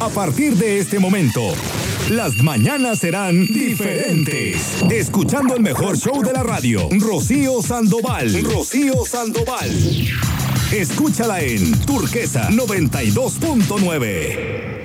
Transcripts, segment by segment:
A partir de este momento, las mañanas serán diferentes. Escuchando el mejor show de la radio, Rocío Sandoval. Rocío Sandoval. Escúchala en Turquesa 92.9.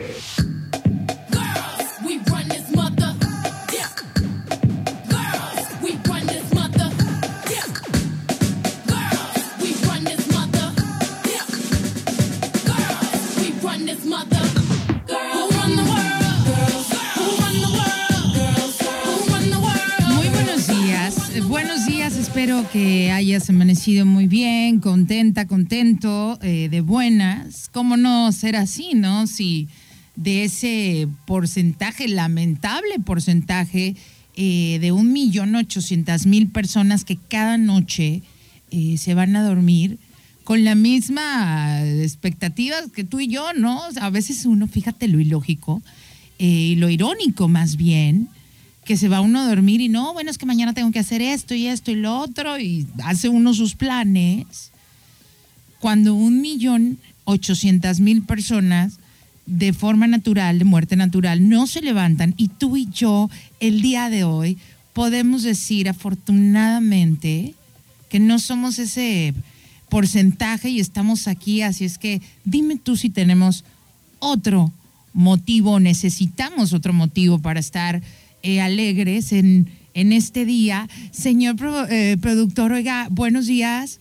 que hayas amanecido muy bien, contenta, contento, eh, de buenas. ¿Cómo no ser así, no? Si de ese porcentaje, lamentable porcentaje, eh, de un millón ochocientas mil personas que cada noche eh, se van a dormir con la misma expectativa que tú y yo, ¿no? a veces uno, fíjate lo ilógico y lo irónico más bien, que se va uno a dormir y no, bueno, es que mañana tengo que hacer esto y esto y lo otro, y hace uno sus planes, cuando un millón ochocientas mil personas de forma natural, de muerte natural, no se levantan y tú y yo el día de hoy podemos decir afortunadamente que no somos ese porcentaje y estamos aquí, así es que dime tú si tenemos otro motivo, necesitamos otro motivo para estar eh, alegres en, en este día. Señor eh, productor, oiga, buenos días.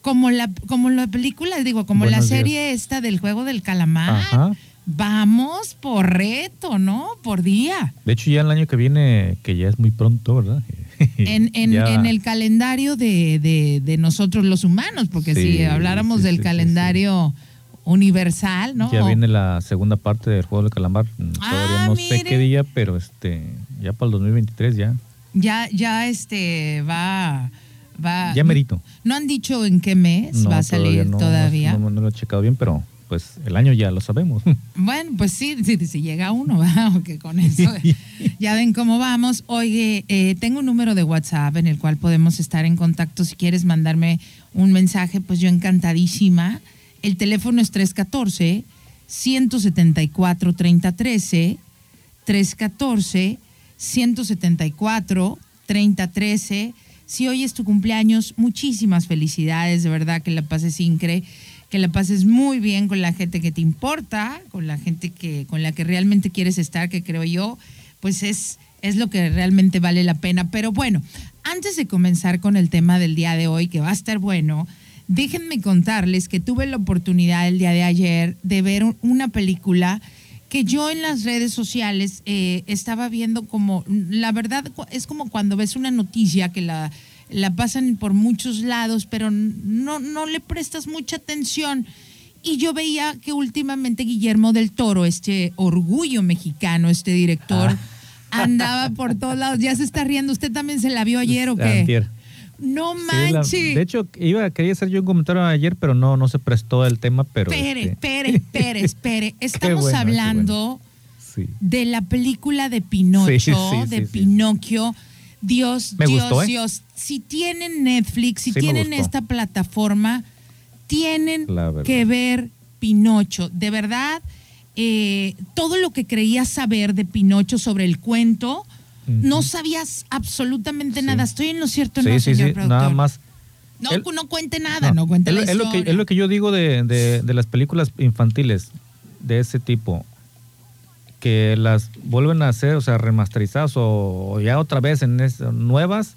Como la, como la película, digo, como la serie esta del juego del calamar. Vamos por reto, ¿no? Por día. De hecho, ya el año que viene, que ya es muy pronto, ¿verdad? En, en, el calendario de, de, nosotros los humanos, porque si habláramos del calendario universal, ¿no? Ya viene la segunda parte del juego del calamar. Todavía ah, no sé qué día, pero este ya para el 2023 ya. Ya, ya este va, va. Ya merito. ¿No han dicho en qué mes va a salir todavía? No, lo he checado bien, pero pues el año ya lo sabemos. Bueno, pues sí, si llega uno, que con eso ya ven cómo vamos. Oye, eh, tengo un número de WhatsApp en el cual podemos estar en contacto. Si quieres mandarme un mensaje, pues yo encantadísima. El teléfono es 314 174 3013 314 174 3013. Si hoy es tu cumpleaños, muchísimas felicidades, de verdad que la pases increíble, que la pases muy bien con la gente que te importa, con la gente que con la que realmente quieres estar, que creo yo, pues es es lo que realmente vale la pena. Pero bueno, antes de comenzar con el tema del día de hoy, que va a estar bueno, déjenme contarles que tuve la oportunidad el día de ayer de ver una película que yo en las redes sociales eh, estaba viendo como, la verdad es como cuando ves una noticia que la, la pasan por muchos lados, pero no, no le prestas mucha atención. Y yo veía que últimamente Guillermo del Toro, este orgullo mexicano, este director, ah. andaba por todos lados. Ya se está riendo. ¿Usted también se la vio ayer o qué? No manches. de hecho, iba, quería hacer yo un comentario ayer, pero no, no se prestó el tema, pero. Espere, este... espere, espere, espere. Estamos hablando de la película de Pinocho, de Pinocchio. Dios, Dios, ¿eh? Dios. Si tienen Netflix, si tienen esta plataforma, tienen que ver Pinocho. De verdad, eh, todo lo que creía saber de Pinocho sobre el cuento no sabías absolutamente nada. Estoy en lo cierto, sí, no, sí, señor sí, Nada más. No, no cuente nada, no, cuente la es, lo que, es lo que yo digo de, las películas infantiles de ese tipo, que las vuelven a hacer, o sea, remasterizadas o, ya otra vez en nuevas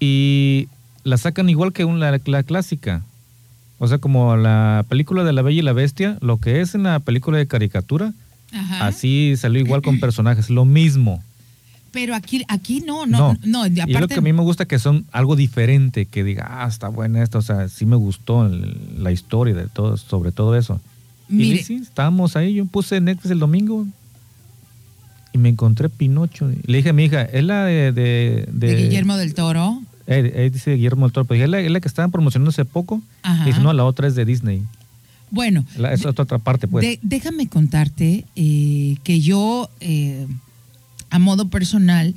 y las sacan igual que una, la, clásica. O sea, como la película de La Bella y la Bestia, lo que es en la película de caricatura, así salió igual con personajes, lo mismo. Pero aquí, aquí no, no, no. y es lo que a mí me gusta que son algo diferente, que diga, ah, está buena esto, o sea, sí me gustó la historia de todo, sobre todo eso. y sí, estábamos ahí, yo puse Netflix el domingo y me encontré Pinocho. Le dije a mi hija, es la de... De, Guillermo del Toro. Eh, dice Guillermo del Toro, pero es la, es la que estaban promocionando hace poco. Y dice, no, la otra es de Disney. Bueno. La, es otra parte, pues. déjame contarte eh, que yo... A modo personal,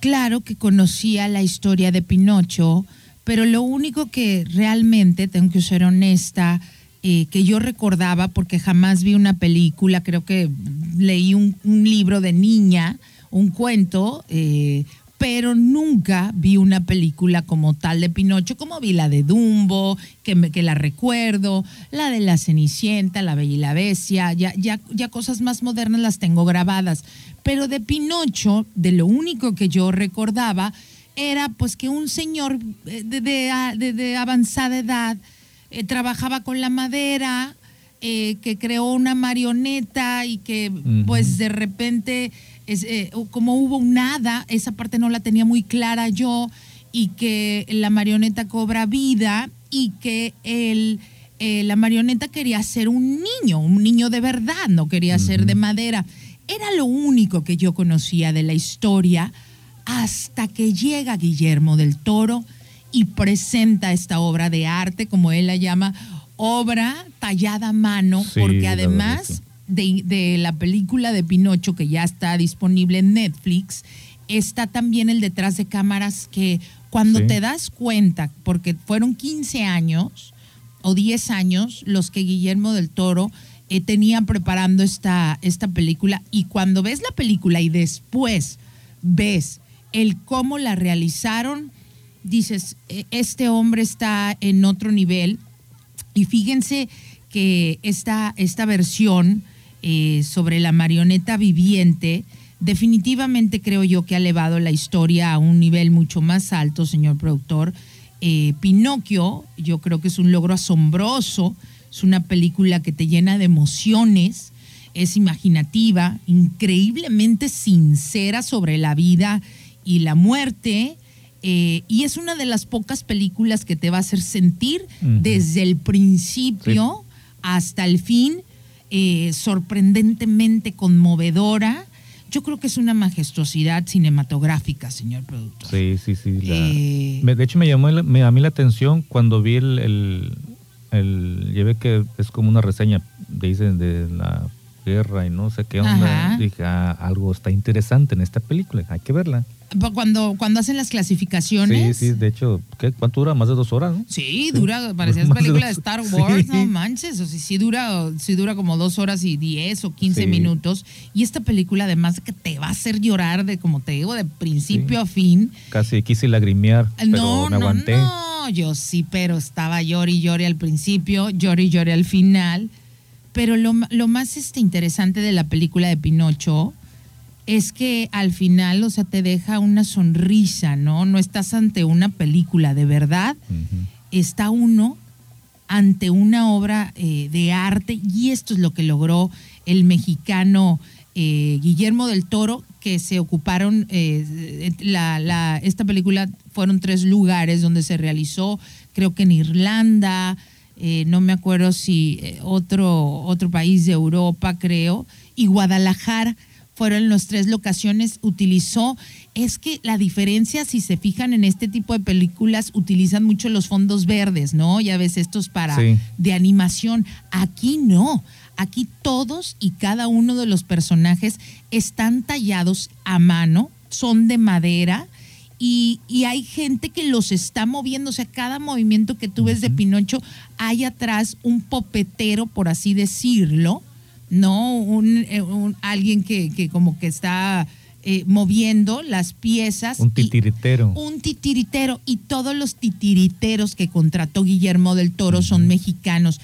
claro que conocía la historia de Pinocho, pero lo único que realmente, tengo que ser honesta, eh, que yo recordaba, porque jamás vi una película, creo que leí un, un libro de niña, un cuento, eh, pero nunca vi una película como tal de Pinocho, como vi la de Dumbo, que, me, que la recuerdo, la de La Cenicienta, La Bella y la Bestia, ya, ya, ya cosas más modernas las tengo grabadas. Pero de Pinocho, de lo único que yo recordaba, era pues que un señor eh, de, de, de, avanzada edad eh, trabajaba con la madera, eh, que creó una marioneta y que pues de repente es, eh, como hubo un nada, esa parte no la tenía muy clara yo, y que la marioneta cobra vida y que el, eh, la marioneta quería ser un niño, un niño de verdad, no quería ser de madera. Era lo único que yo conocía de la historia hasta que llega Guillermo del Toro y presenta esta obra de arte, como él la llama, obra tallada a mano, porque además de, la película de Pinocho que ya está disponible en Netflix, está también el detrás de cámaras que cuando te das cuenta, porque fueron 15 años o 10 años los que Guillermo del Toro eh, tenía preparando esta, esta película y cuando ves la película y después ves el cómo la realizaron, dices, e, este hombre está en otro nivel y fíjense que esta, esta versión eh, sobre la marioneta viviente, definitivamente creo yo que ha elevado la historia a un nivel mucho más alto, señor productor. Eh, Pinocchio, yo creo que es un logro asombroso, es una película que te llena de emociones, es imaginativa, increíblemente sincera sobre la vida y la muerte. Eh, y es una de las pocas películas que te va a hacer sentir desde el principio hasta el fin eh, sorprendentemente conmovedora. Yo creo que es una majestuosidad cinematográfica, señor productor. Sí, sí, sí. Eh, de hecho, me llamó a mí la atención cuando vi el, el, el, llevé que es como una reseña, dicen, de la guerra y no sé qué onda. Dije, ah, algo está interesante en esta película, hay que verla. Cuando, cuando hacen las clasificaciones. Sí, sí, de hecho, ¿qué, ¿cuánto dura? ¿Más de dos horas? ¿no? Sí, dura, parecía película de Star Wars, no manches. O sea, sí dura, sí dura como dos horas y diez o quince minutos. Y esta película, además que te va a hacer llorar de, como te digo, de principio a fin. Casi quise lagrimear, pero no, me aguanté. No, no, yo sí, pero estaba llori y llori al principio, llori y llori al final. Pero lo, lo más este, interesante de la película de Pinocho es que al final, o sea, te deja una sonrisa, ¿no? No estás ante una película de verdad, está uno ante una obra eh, de arte y esto es lo que logró el mexicano eh, Guillermo del Toro, que se ocuparon, eh, la, esta película fueron tres lugares donde se realizó, creo que en Irlanda, no me acuerdo si otro, otro país de Europa, creo, y Guadalajara fueron las tres locaciones, utilizó, es que la diferencia, si se fijan en este tipo de películas, utilizan mucho los fondos verdes, ¿no? Ya ves, estos para de animación. Aquí no. Aquí todos y cada uno de los personajes están tallados a mano, son de madera. Y, hay gente que los está moviendo, o sea, cada movimiento que tú ves de Pinocho, hay atrás un popetero, por así decirlo, ¿no? Eh, un, alguien que, que, como que está eh, moviendo las piezas. Un titiritero. un titiritero. Y todos los titiriteros que contrató Guillermo del Toro son mexicanos.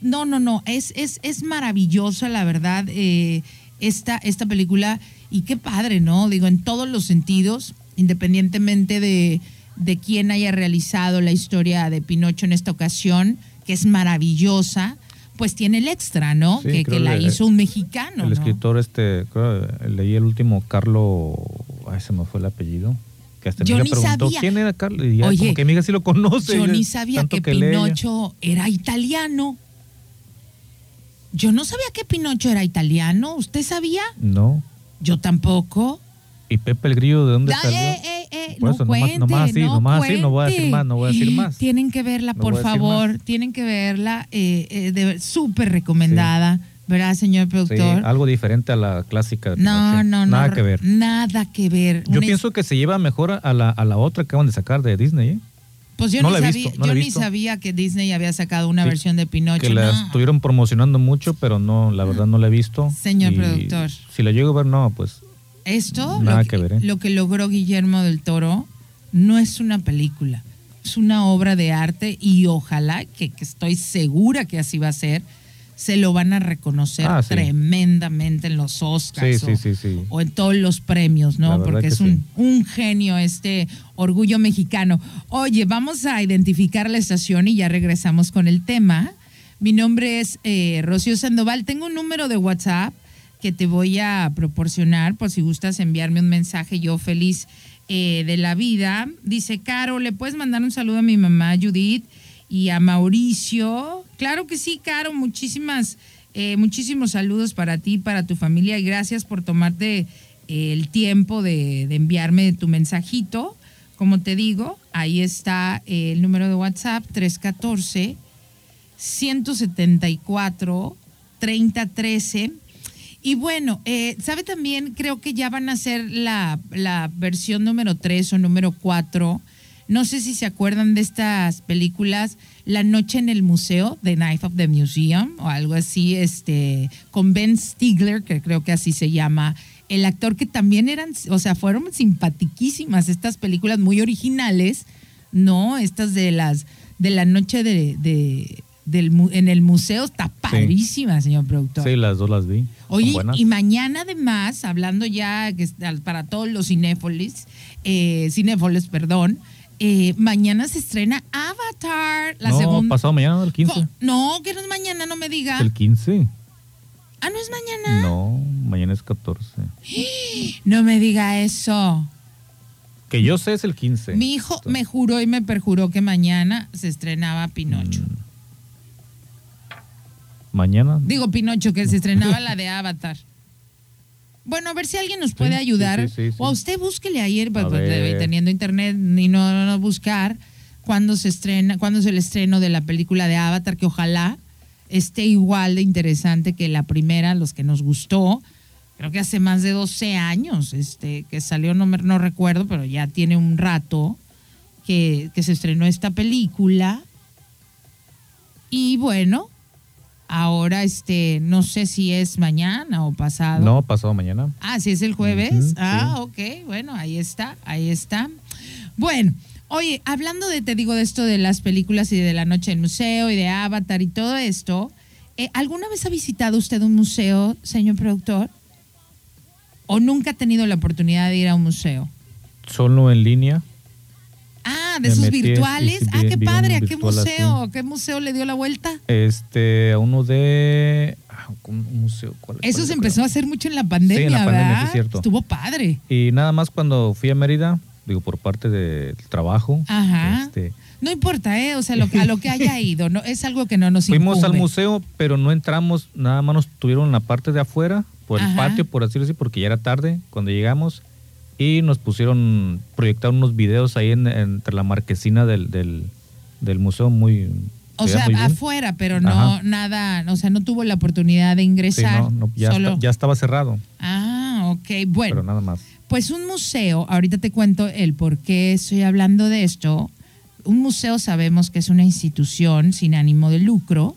No, no, no, es, es, es maravillosa, la verdad, eh, esta, esta película. Y qué padre, ¿no? Digo, en todos los sentidos, independientemente de, de quién haya realizado la historia de Pinocho en esta ocasión, que es maravillosa pues tiene el extra, ¿no? que, la hizo un mexicano. El escritor, este, leí el último, Carlos, ay, se me fue el apellido. Que hasta yo ni preguntó sabía. quién era Carlos. Y ya, Oye, como que amiga sí lo conoce. Yo ni sabía que, Pinocho era italiano. Yo no sabía que Pinocho era italiano. ¿Usted sabía? No. Yo tampoco. ¿Y Pepe el Grillo de dónde salió? Eh, eh, eh, no eso, cuente, nomás, así, no nomás así, no voy a decir más, no voy a decir más. Tienen que verla, por favor, tienen que verla, eh, súper recomendada. ¿Verdad, señor productor? Sí, algo diferente a la clásica. no, no, no. Nada que ver. Nada que ver. Yo pienso que se lleva mejor a la, a la otra que acaban de sacar de Disney, ¿eh? Pues yo, No ni, sabía, visto, no yo ni sabía que Disney había sacado una Sí, versión de Pinocho. que la no. estuvieron promocionando mucho, pero no, la verdad no la he visto. Señor Y productor. Si la llego a ver, no, pues Esto, Nada lo, que ver, ¿eh? lo que logró Guillermo del Toro, no es una película, es una obra de arte y ojalá, que, que estoy segura que así va a ser, se lo van a reconocer Ah, sí. tremendamente en los Oscars Sí, o, sí, en todos los premios, ¿no? Porque que es un genio este orgullo mexicano. Oye, vamos a identificar la estación y ya regresamos con el tema. Mi nombre es eh, Rocío Sandoval. Tengo un número de WhatsApp que te voy a proporcionar por si gustas enviarme un mensaje. Yo feliz eh, de la vida. Dice, Caro, ¿le puedes mandar un saludo a mi mamá Judith y a Mauricio? Claro que sí, Caro. Muchísimas, eh, muchísimos saludos para ti, para tu familia y gracias por tomarte eh, el tiempo de, enviarme tu mensajito. Como te digo, ahí está el número de WhatsApp 314 174 3013. Y bueno, eh, ¿sabe también? Creo que ya van a ser la, la versión número 3 o número 4. No sé si se acuerdan de estas películas, La Noche en el Museo, The Knife of the Museum, o algo así, este, con Ben Stigler, que creo que así se llama, el actor que también eran, o sea, fueron simpatiquísimas estas películas muy originales, ¿no? Estas de las, de la noche de- del, en el museo, está padrísima, señor productor. sí, las dos las vi. Oye, y mañana además, hablando ya que para todos los cinéfolis, eh, cinéfoles, perdón, eh, mañana se estrena Avatar, la no, segunda. pasado mañana, el 15. Co- No, que no es mañana, no me diga. El 15. Ah, no es mañana. No, mañana es 14. No me diga eso. Que yo sé es el 15. Mi hijo me juró y me perjuró que mañana se estrenaba Pinocho. Mm. Mañana. Digo Pinocho, que se estrenaba la de Avatar. Bueno, a ver si alguien nos puede sí, ayudar. sí, sí, sí. O a usted búsquele ayer, pues, teniendo internet, y no, no, no buscar cuándo se estrena, cuándo es el estreno de la película de Avatar, que ojalá esté igual de interesante que la primera, los que nos gustó. Creo que hace más de 12 años este, que salió, no, me- no recuerdo, pero ya tiene un rato que, que se estrenó esta película. Y bueno, ahora este, no sé si es mañana o pasado. No, pasado mañana. Ah, si es el jueves. Ah, sí. ok, bueno, ahí está, ahí está. Bueno, oye, hablando de, te digo, de esto de las películas y de la noche del museo y de Avatar y todo esto, eh, ¿alguna vez ha visitado usted un museo, señor productor? ¿O nunca ha tenido la oportunidad de ir a un museo? Solo en línea. Ah, de Me esos metí, virtuales. ah, qué padre. ¿A qué museo? ¿Qué museo le dio la vuelta? Este, a uno de. ah, Un museo. ¿cuál- Eso cuál se empezó creo? a hacer mucho en la pandemia, Sí, en la pandemia, ¿verdad? es cierto. Estuvo padre. Y nada más cuando fui a Mérida, digo, por parte del trabajo. Ajá. este, No importa, ¿eh? O sea, lo, a lo que haya ido, no es algo que no nos fuimos al incumbe. museo, pero no entramos, nada más nos tuvieron en la parte de afuera, por el patio, por decirlo así, porque ya era tarde cuando llegamos. Y nos pusieron, proyectaron unos videos ahí en- entre la marquesina del, del, del museo, muy. O se sea, afuera, pero no Ajá. nada, o sea, no tuvo la oportunidad de Sí, ingresar. no, no, ya, solo... ya estaba cerrado, Ah, ok, bueno. pero nada más. Pues un museo, ahorita te cuento el por qué estoy hablando de esto. Un museo sabemos que es una institución sin ánimo de lucro,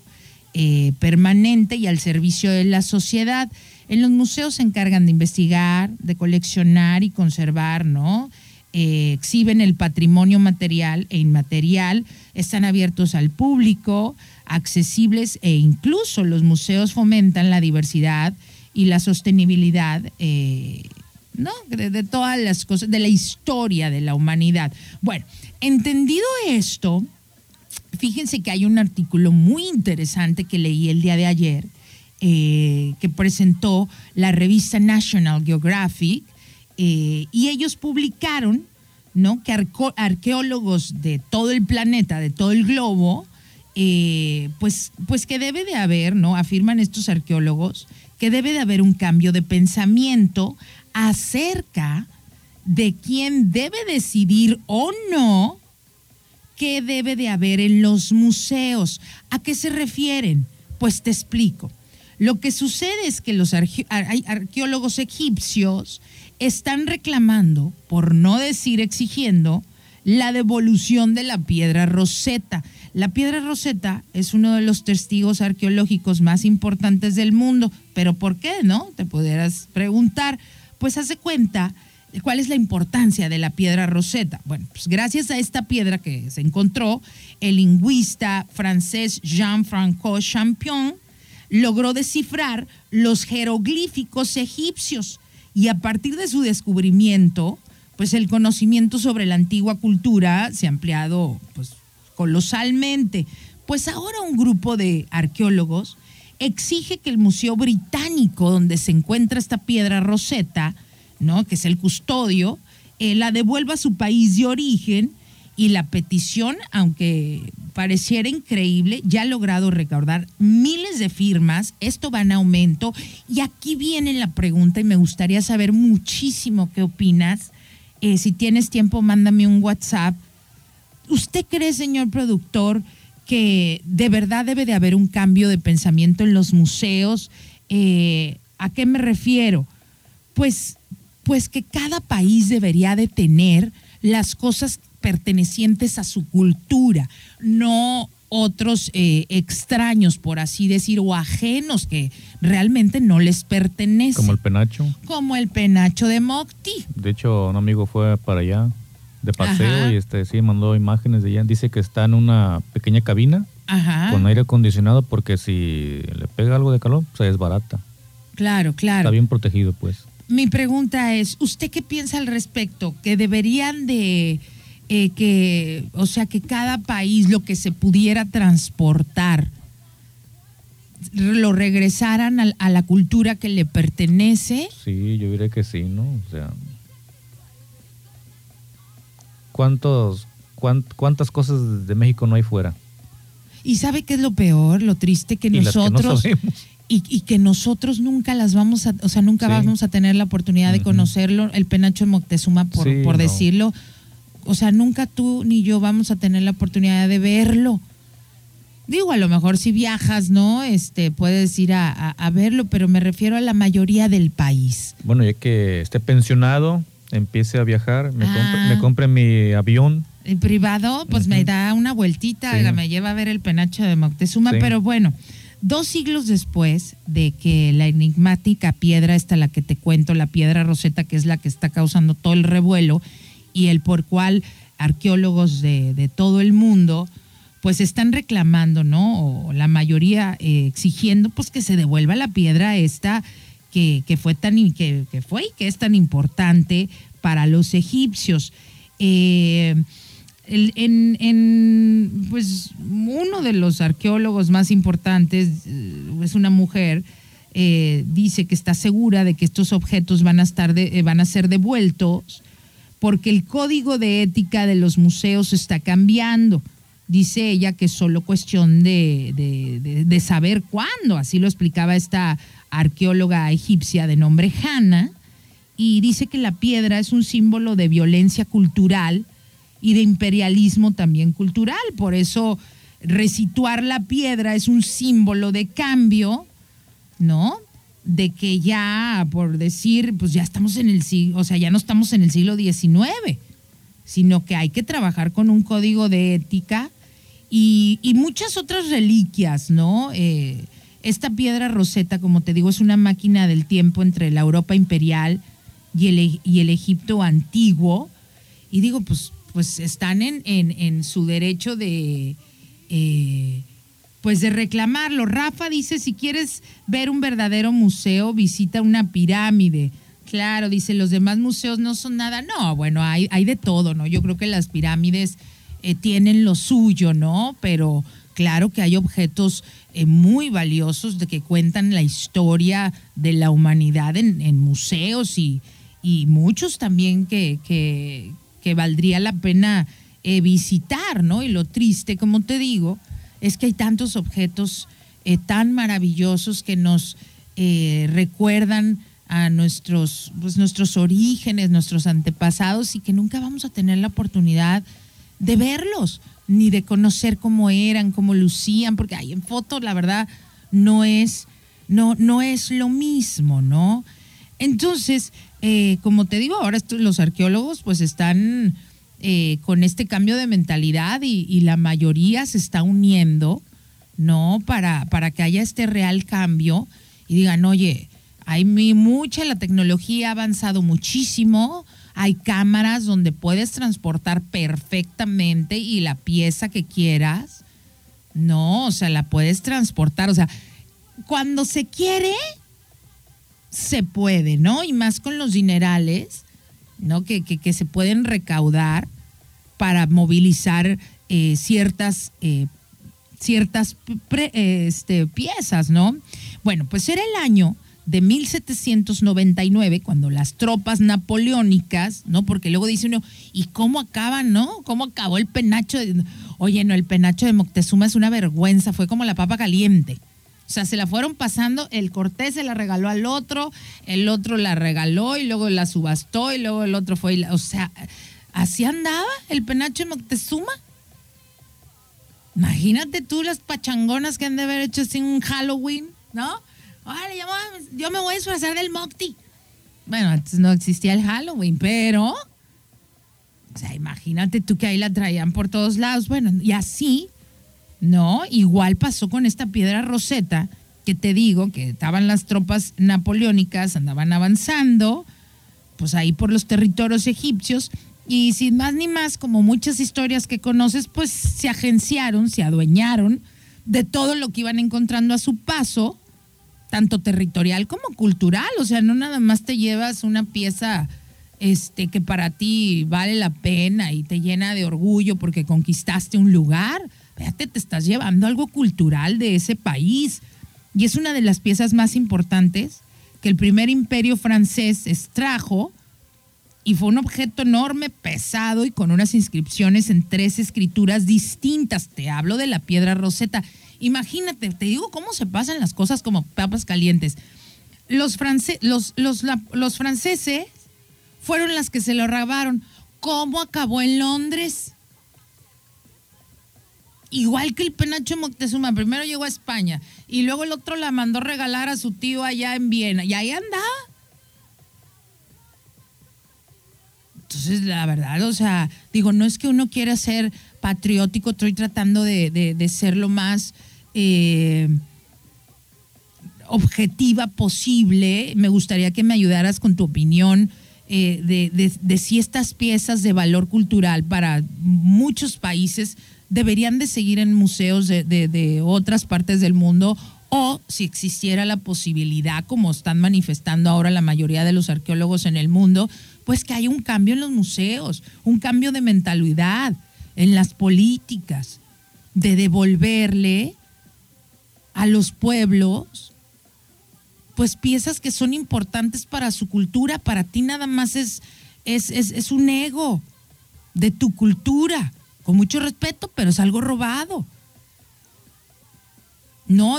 eh, permanente y al servicio de la sociedad. En los museos se encargan de investigar, de coleccionar y conservar, ¿no? Eh, exhiben el patrimonio material e inmaterial, están abiertos al público, accesibles e incluso los museos fomentan la diversidad y la sostenibilidad eh, ¿no? De, de todas las cosas, de la historia de la humanidad. Bueno, entendido esto, fíjense que hay un artículo muy interesante que leí el día de ayer, eh, que presentó la revista National Geographic, eh, y ellos publicaron ¿no? que arqueólogos de todo el planeta, de todo el globo, eh, pues, pues que debe de haber, ¿no? Afirman estos arqueólogos, que debe de haber un cambio de pensamiento acerca de quién debe decidir o no qué debe de haber en los museos. ¿A qué se refieren? Pues te explico. Lo que sucede es que los arqueólogos egipcios están reclamando, por no decir exigiendo, la devolución de la piedra Rosetta. La piedra Rosetta es uno de los testigos arqueológicos más importantes del mundo, pero ¿por qué, no? Te pudieras preguntar. Pues hace cuenta ¿Cuál es la importancia de la piedra Rosetta? Bueno, pues gracias a esta piedra que se encontró, el lingüista francés Jean-Francois Champion logró descifrar los jeroglíficos egipcios y a partir de su descubrimiento, pues el conocimiento sobre la antigua cultura se ha ampliado pues, colosalmente. Pues ahora un grupo de arqueólogos exige que el Museo Británico, donde se encuentra esta piedra Rosetta, ¿no? que es el custodio, eh, la devuelva a su país de origen y la petición, aunque pareciera increíble, ya ha logrado recaudar miles de firmas, esto va en aumento y aquí viene la pregunta y me gustaría saber muchísimo qué opinas. Eh, si tienes tiempo, mándame un WhatsApp. ¿Usted cree, señor productor, que de verdad debe de haber un cambio de pensamiento en los museos? Eh, ¿A qué me refiero? Pues pues que cada país debería de tener las cosas pertenecientes a su cultura, no otros eh, extraños, por así decir, o ajenos que realmente no les pertenecen. Como el penacho. Como el penacho de Mocti. De hecho, un amigo fue para allá de paseo y este sí mandó imágenes de allá. Dice que está en una pequeña cabina con aire acondicionado porque si le pega algo de calor, se desbarata. Claro, claro. Está bien protegido, pues mi pregunta es, ¿usted qué piensa al respecto? ¿Que deberían de, eh, que, o sea, que cada país lo que se pudiera transportar, lo regresaran a, la cultura que le pertenece? Sí, yo diré que sí, ¿no? O sea, ¿cuántos, ¿cuántas cosas de México no hay fuera? ¿Y sabe qué es lo peor, lo triste que nosotros y, que nosotros nunca las vamos a, o sea, nunca vamos a tener la oportunidad de conocerlo, el penacho de Moctezuma, por, por decirlo. O sea, nunca tú ni yo vamos a tener la oportunidad de verlo. Digo, a lo mejor si viajas, ¿no? Este, puedes ir a, verlo, pero me refiero a la mayoría del país. Bueno, ya que esté pensionado, empiece a viajar, me, compre, ah. mi avión. En privado, pues me da una vueltita, me lleva a ver el penacho de Moctezuma, pero bueno. Dos siglos después de que la enigmática piedra, esta la que te cuento, la piedra roseta, que es la que está causando todo el revuelo y el por cual arqueólogos de, todo el mundo pues están reclamando, ¿no? O la mayoría eh, exigiendo pues que se devuelva la piedra esta que, fue tan que, que, fue y que es tan importante para los egipcios. Eh, en, en, pues uno de los arqueólogos más importantes eh, es una mujer dice que está segura de que estos objetos van a estar eh, van a ser devueltos porque el código de ética de los museos está cambiando dice ella que es solo cuestión de, de saber cuándo así lo explicaba esta arqueóloga egipcia de nombre Hannah y dice que la piedra es un símbolo de violencia cultural y de imperialismo también cultural. Por eso resituar la piedra es un símbolo de cambio, ¿no? De que ya, por decir, pues ya estamos en el siglo, o sea, ya no estamos en el siglo XIX, sino que hay que trabajar con un código de ética y, muchas otras reliquias, ¿no? Eh, esta piedra roseta, como te digo, es una máquina del tiempo entre la Europa imperial y el, y el Egipto antiguo. Y digo, pues pues están en, en, su derecho de, eh, pues de reclamarlo. Rafa dice, si quieres ver un verdadero museo, visita una pirámide. Claro, dice, los demás museos no son nada. No, bueno, hay, hay de todo, ¿no? Yo creo que las pirámides eh, tienen lo suyo, ¿no? Pero claro que hay objetos eh, muy valiosos de que cuentan la historia de la humanidad en, en museos y, y muchos también que, que, que valdría la pena eh, visitar, ¿no? Y lo triste, como te digo, es que hay tantos objetos eh, tan maravillosos que nos eh, recuerdan a nuestros, pues, nuestros orígenes, nuestros antepasados y que nunca vamos a tener la oportunidad de verlos, ni de conocer cómo eran, cómo lucían, porque ahí en foto, la verdad, no es, no, no es lo mismo, ¿no? Entonces, eh, como te digo, ahora los arqueólogos pues están eh, con este cambio de mentalidad y, la mayoría se está uniendo, ¿no? Para, para que haya este real cambio y digan, oye, hay mucha, la tecnología ha avanzado muchísimo, hay cámaras donde puedes transportar perfectamente y la pieza que quieras, no, o sea, la puedes transportar, o sea, cuando se quiere, se puede, ¿no? Y más con los dinerales, ¿no? Que, que, se pueden recaudar para movilizar eh, ciertas, eh, ciertas este, piezas, ¿no? Bueno, pues era el año de 1799, cuando las tropas napoleónicas, ¿no? Porque luego dice uno, ¿y cómo acaban, no? ¿Cómo acabó el penacho? De... Oye, no, el penacho de Moctezuma es una vergüenza, fue como la papa caliente. O sea, se la fueron pasando, el Cortés se la regaló al otro, el otro la regaló y luego la subastó y luego el otro fue, y o sea, así andaba el penacho de Moctezuma. Imagínate tú las pachangonas que han de haber hecho sin un Halloween, ¿no? Vale, yo, me voy a disfrazar del Mocti. Bueno, antes no existía el Halloween, pero. O sea, imagínate tú que ahí la traían por todos lados. Bueno, y así no, igual pasó con esta piedra roseta, que te digo que estaban las tropas napoleónicas, andaban avanzando, pues ahí por los territorios egipcios, y sin más ni más, como muchas historias que conoces, pues se agenciaron, se adueñaron de todo lo que iban encontrando a su paso, tanto territorial como cultural, o sea, no nada más te llevas una pieza este que para ti vale la pena y te llena de orgullo porque conquistaste un lugar, Fíjate, te estás llevando algo cultural de ese país. Y es una de las piezas más importantes que el primer imperio francés extrajo y fue un objeto enorme, pesado y con unas inscripciones en tres escrituras distintas. Te hablo de la piedra roseta. Imagínate, te digo cómo se pasan las cosas como papas calientes. Los, los, franceses fueron las que se lo robaron. ¿Cómo acabó en Londres? igual que el penacho Moctezuma, primero llegó a España y luego el otro la mandó regalar a su tío allá en Viena y ahí andaba. Entonces, la verdad, o sea, digo, no es que uno quiera ser patriótico, estoy tratando de, ser lo más eh, objetiva posible. Me gustaría que me ayudaras con tu opinión eh, de, de si estas piezas de valor cultural para muchos países deberían de seguir en museos de, otras partes del mundo o si existiera la posibilidad, como están manifestando ahora la mayoría de los arqueólogos en el mundo, pues que haya un cambio en los museos, un cambio de mentalidad en las políticas, de devolverle a los pueblos, pues piezas que son importantes para su cultura, para ti nada más es, es, es un ego de tu cultura con mucho respeto, pero es algo robado. No,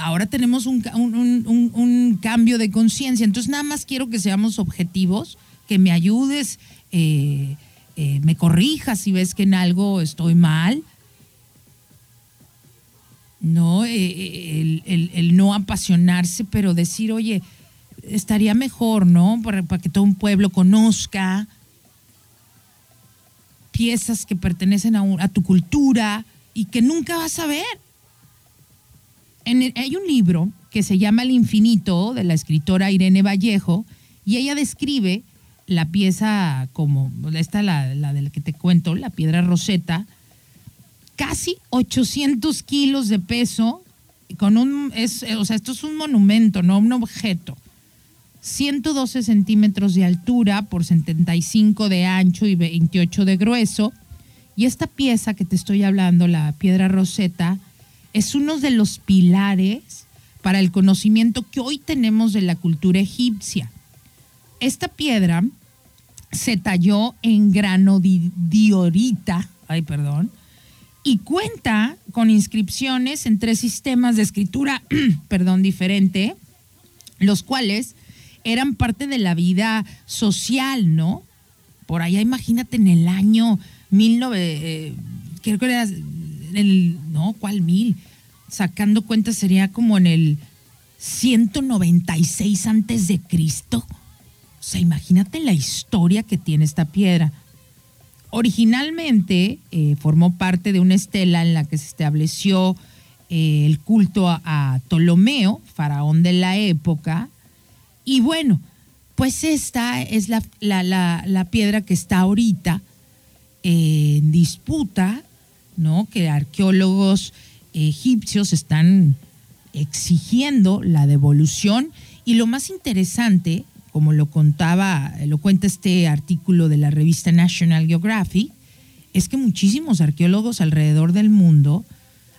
ahora tenemos un, cambio de conciencia, entonces nada más quiero que seamos objetivos, que me ayudes, eh, eh, me corrijas si ves que en algo estoy mal. No, eh, el, no apasionarse, pero decir, oye, estaría mejor, ¿no? Para, que todo un pueblo conozca, piezas que pertenecen a, a tu cultura y que nunca vas a ver. Hay un libro que se llama El infinito de la escritora Irene Vallejo y ella describe la pieza como, esta la, la del que te cuento, la piedra roseta, casi 800 kilos de peso, con un, es, o sea, esto es un monumento, no un objeto. 112 centímetros de altura por 75 de ancho y 28 de grueso. Y esta pieza que te estoy hablando, la piedra roseta, es uno de los pilares para el conocimiento que hoy tenemos de la cultura egipcia. Esta piedra se talló en grano diorita, ay, perdón, y cuenta con inscripciones en tres sistemas de escritura, perdón, diferente, los cuales eran parte de la vida social, ¿no? Por allá, imagínate en el año 19, eh, creo que era el, no, ¿cuál mil? Sacando cuenta sería como en el 196 antes de Cristo. O sea, imagínate la historia que tiene esta piedra. originalmente eh, formó parte de una estela en la que se estableció eh, el culto a, Ptolomeo, faraón de la época. Y bueno, pues esta es la, la, piedra que está ahorita en disputa, ¿no? Que arqueólogos egipcios están exigiendo la devolución. Y lo más interesante como lo contaba, lo cuenta este artículo de la revista National Geographic, es que muchísimos arqueólogos alrededor del mundo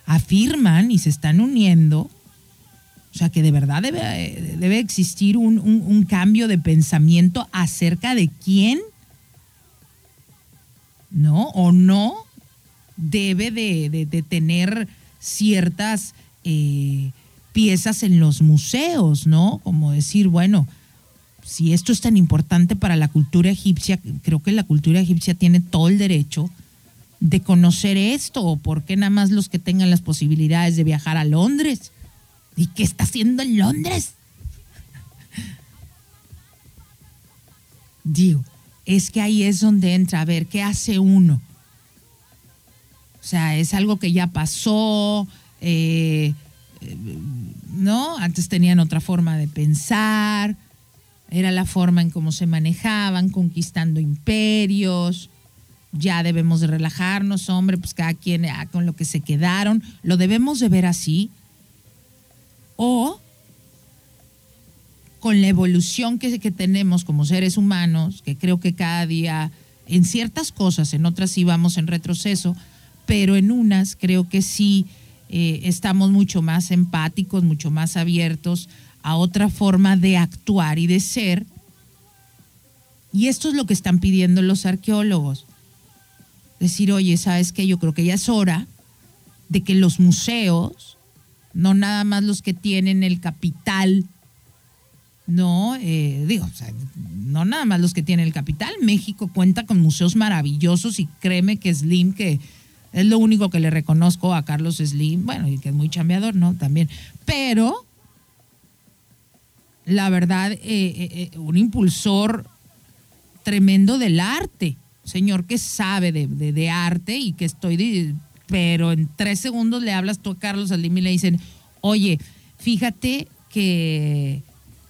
afirman y se están uniendo, o sea que de verdad debe, debe existir un, cambio de pensamiento acerca de quién, ¿no? O no debe de, tener ciertas eh, piezas en los museos, ¿no? Como decir, bueno, si esto es tan importante para la cultura egipcia, creo que la cultura egipcia tiene todo el derecho de conocer esto, por qué nada más los que tengan las posibilidades de viajar a Londres. ¿Y qué está haciendo en Londres? Digo, es que ahí es donde entra a ver qué hace uno. O sea, es algo que ya pasó, eh, eh, ¿no? Antes tenían otra forma de pensar, era la forma en cómo se manejaban, conquistando imperios. Ya debemos de relajarnos, hombre, pues cada quien ah, con lo que se quedaron. Lo debemos de ver así. O con la evolución que, que tenemos como seres humanos, que creo que cada día en ciertas cosas, en otras sí vamos en retroceso, pero en unas creo que sí eh, estamos mucho más empáticos, mucho más abiertos a otra forma de actuar y de ser. Y esto es lo que están pidiendo los arqueólogos. Decir, oye, ¿sabes qué? Yo creo que ya es hora de que los museos, no nada más los que tienen el capital, no, eh, digo, no nada más los que tienen el capital. México cuenta con museos maravillosos y créeme que Slim, que es lo único que le reconozco a Carlos Slim, bueno, y que es muy chambeador, ¿no? También. Pero la verdad, eh, eh, eh, un impulsor tremendo del arte, señor que sabe de, arte y que estoy, pero en tres segundos le hablas tú a Carlos Salim y le dicen, oye, fíjate que,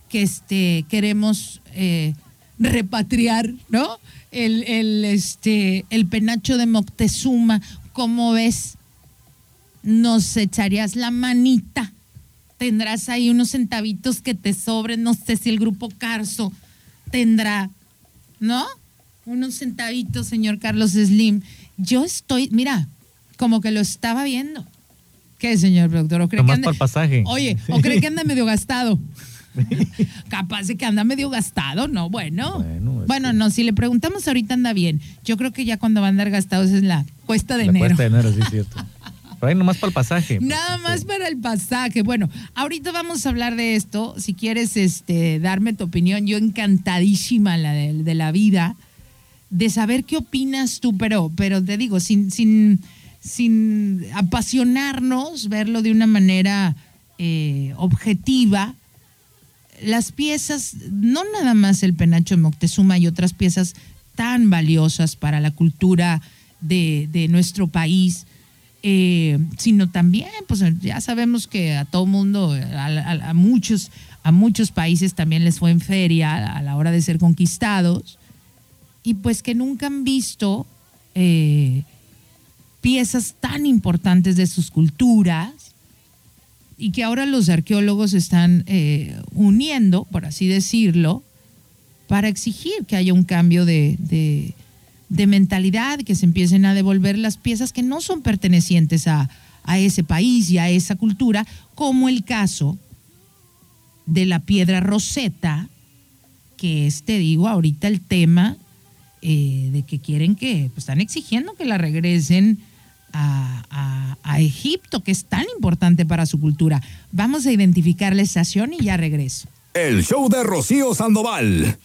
que este, queremos repatriar, ¿no? El, el, este, el penacho de Moctezuma, ¿cómo ves? Nos echarías la manita tendrás ahí unos centavitos que te sobren, no sé si el grupo Carso tendrá, ¿no? Unos centavitos, señor Carlos Slim. Yo estoy, mira, como que lo estaba viendo. ¿Qué, señor productor? ¿O cree que anda, pasaje. Oye, ¿o cree que anda medio gastado? Capaz de que anda medio gastado, ¿no? Bueno. Bueno, no, si le preguntamos ahorita anda bien. Yo creo que ya cuando va a andar gastado es la cuesta de la enero. Cuesta de enero, sí, cierto. Pero nomás para el pasaje. Nada este. más para el pasaje. Bueno, ahorita vamos a hablar de esto. Si quieres este, darme tu opinión, yo encantadísima la de, la vida, de saber qué opinas tú, pero, pero te digo, sin, sin, sin apasionarnos, verlo de una manera eh, objetiva. Las piezas, no nada más el penacho de Moctezuma y otras piezas tan valiosas para la cultura de, de nuestro país, eh, sino también, pues ya sabemos que a todo mundo, a, muchos, a muchos países también les fue en feria a la hora de ser conquistados, y pues que nunca han visto eh, piezas tan importantes de sus culturas y que ahora los arqueólogos están eh, uniendo, por así decirlo, para exigir que haya un cambio de, de mentalidad, que se empiecen a devolver las piezas que no son pertenecientes a, ese país y a esa cultura, como el caso de la piedra roseta, que es, te digo, ahorita el tema eh, de que quieren que, pues están exigiendo que la regresen a, a, Egipto, que es tan importante para su cultura. Vamos a identificar la estación y ya regreso. El show de Rocío Sandoval.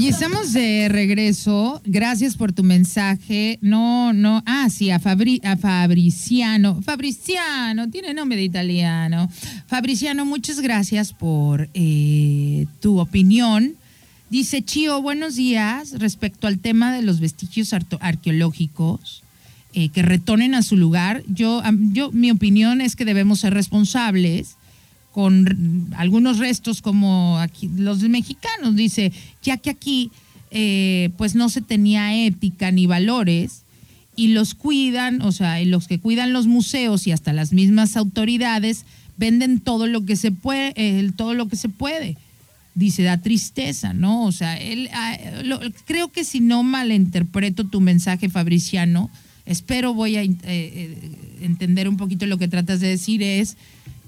Oye, estamos de regreso. Gracias por tu mensaje. No, no. Ah, sí, a, Fabri, a Fabriciano. Fabriciano, tiene nombre de italiano. Fabriciano, muchas gracias por eh, tu opinión. Dice Chío, buenos días. Respecto al tema de los vestigios arqueológicos eh, que retonen a su lugar, yo, yo, mi opinión es que debemos ser responsables con algunos restos como aquí, los mexicanos, dice, ya que aquí eh, pues no se tenía ética ni valores y los cuidan, o sea, los que cuidan los museos y hasta las mismas autoridades venden todo lo que se puede, todo lo que se puede. Dice, da tristeza, ¿no? O sea, él, ah, creo que si no malinterpreto tu mensaje, Fabriciano, espero voy a eh, eh, entender un poquito lo que tratas de decir, es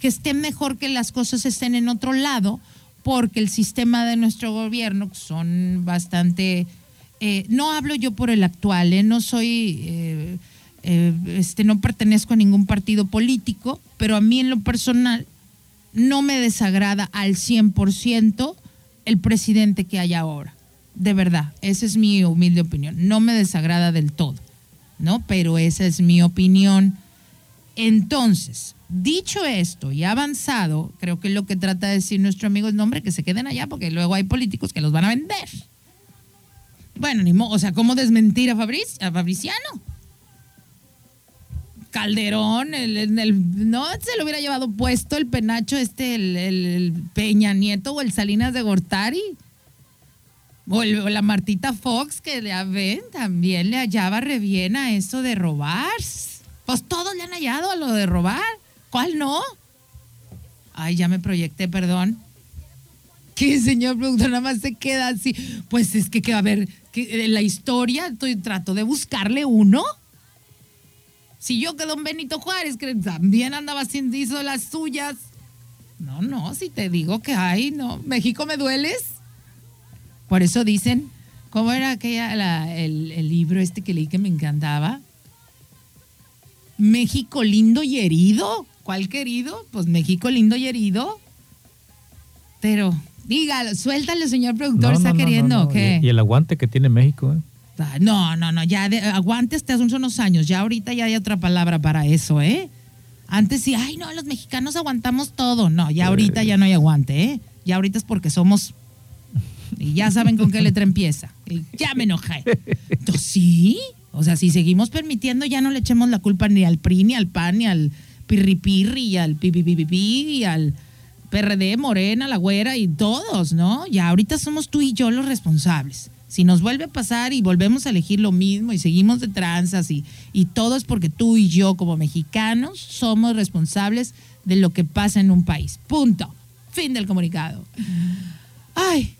que esté mejor que las cosas estén en otro lado, porque el sistema de nuestro gobierno son bastante... Eh, no hablo yo por el actual, no soy... Este, no pertenezco a ningún partido político, pero a mí en lo personal no me desagrada al 100% el presidente que hay ahora. De verdad, esa es mi humilde opinión. No me desagrada del todo, ¿no? Pero esa es mi opinión. Entonces, Dicho esto y avanzado, creo que lo que trata de decir nuestro amigo es, nombre, que se queden allá porque luego hay políticos que los van a vender. Bueno, ni o sea, ¿cómo desmentir a, Fabriz, Fabriciano? Calderón, el, no se lo hubiera llevado puesto el penacho este, el, Peña Nieto o el Salinas de Gortari. O, la Martita Fox, que le ven, también le hallaba re bien a eso de robar. Pues todos le han hallado a lo de robar. ¿Cuál no? Ay, ya me proyecté, perdón. ¿Qué, señor productor? Nada más se queda así. Pues es que, que a ver, que, la historia, estoy, trato de buscarle uno. Si yo que don Benito Juárez, que también andaba haciendo las suyas. No, no, si te digo que hay, no. México me dueles. Por eso dicen, ¿cómo era aquella, el, el libro este que leí que me encantaba? México lindo y herido. ¿Cuál querido? Pues México lindo y herido. Pero, dígalo, suéltale, señor productor, está queriendo, qué? Y, el aguante que tiene México, ¿eh? Ah, no, no, no, ya de, aguante hasta hace unos años, ya ahorita ya hay otra palabra para eso, ¿eh? Antes sí, ay, no, los mexicanos aguantamos todo. No, ya ahorita ya no hay aguante, ¿eh? Ya ahorita es porque somos. Y ya saben con qué letra empieza. Y ya me enojé. Entonces, sí. O sea, si seguimos permitiendo, ya no le echemos la culpa ni al PRI, ni al PAN, ni al pirripirri y al pipipipipi y al PRD, Morena, la güera y todos, ¿no? Ya ahorita somos tú y yo los responsables. Si nos vuelve a pasar y volvemos a elegir lo mismo y seguimos de tranzas y, y todo es porque tú y yo como mexicanos somos responsables de lo que pasa en un país. Punto. Fin del comunicado. Ay,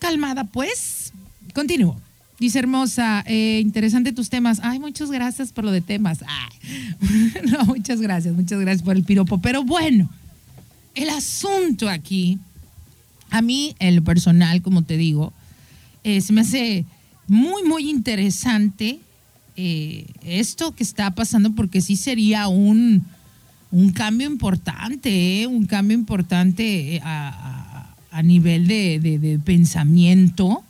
calmada pues. Continúo. Dice hermosa, eh, interesante tus temas. Ay, muchas gracias por lo de temas. no, muchas gracias, muchas gracias por el piropo. Pero bueno, el asunto aquí, a mí, el personal, como te digo, eh, se me hace muy, muy interesante eh, esto que está pasando porque sí sería un, un cambio importante, un cambio importante a, nivel de, de pensamiento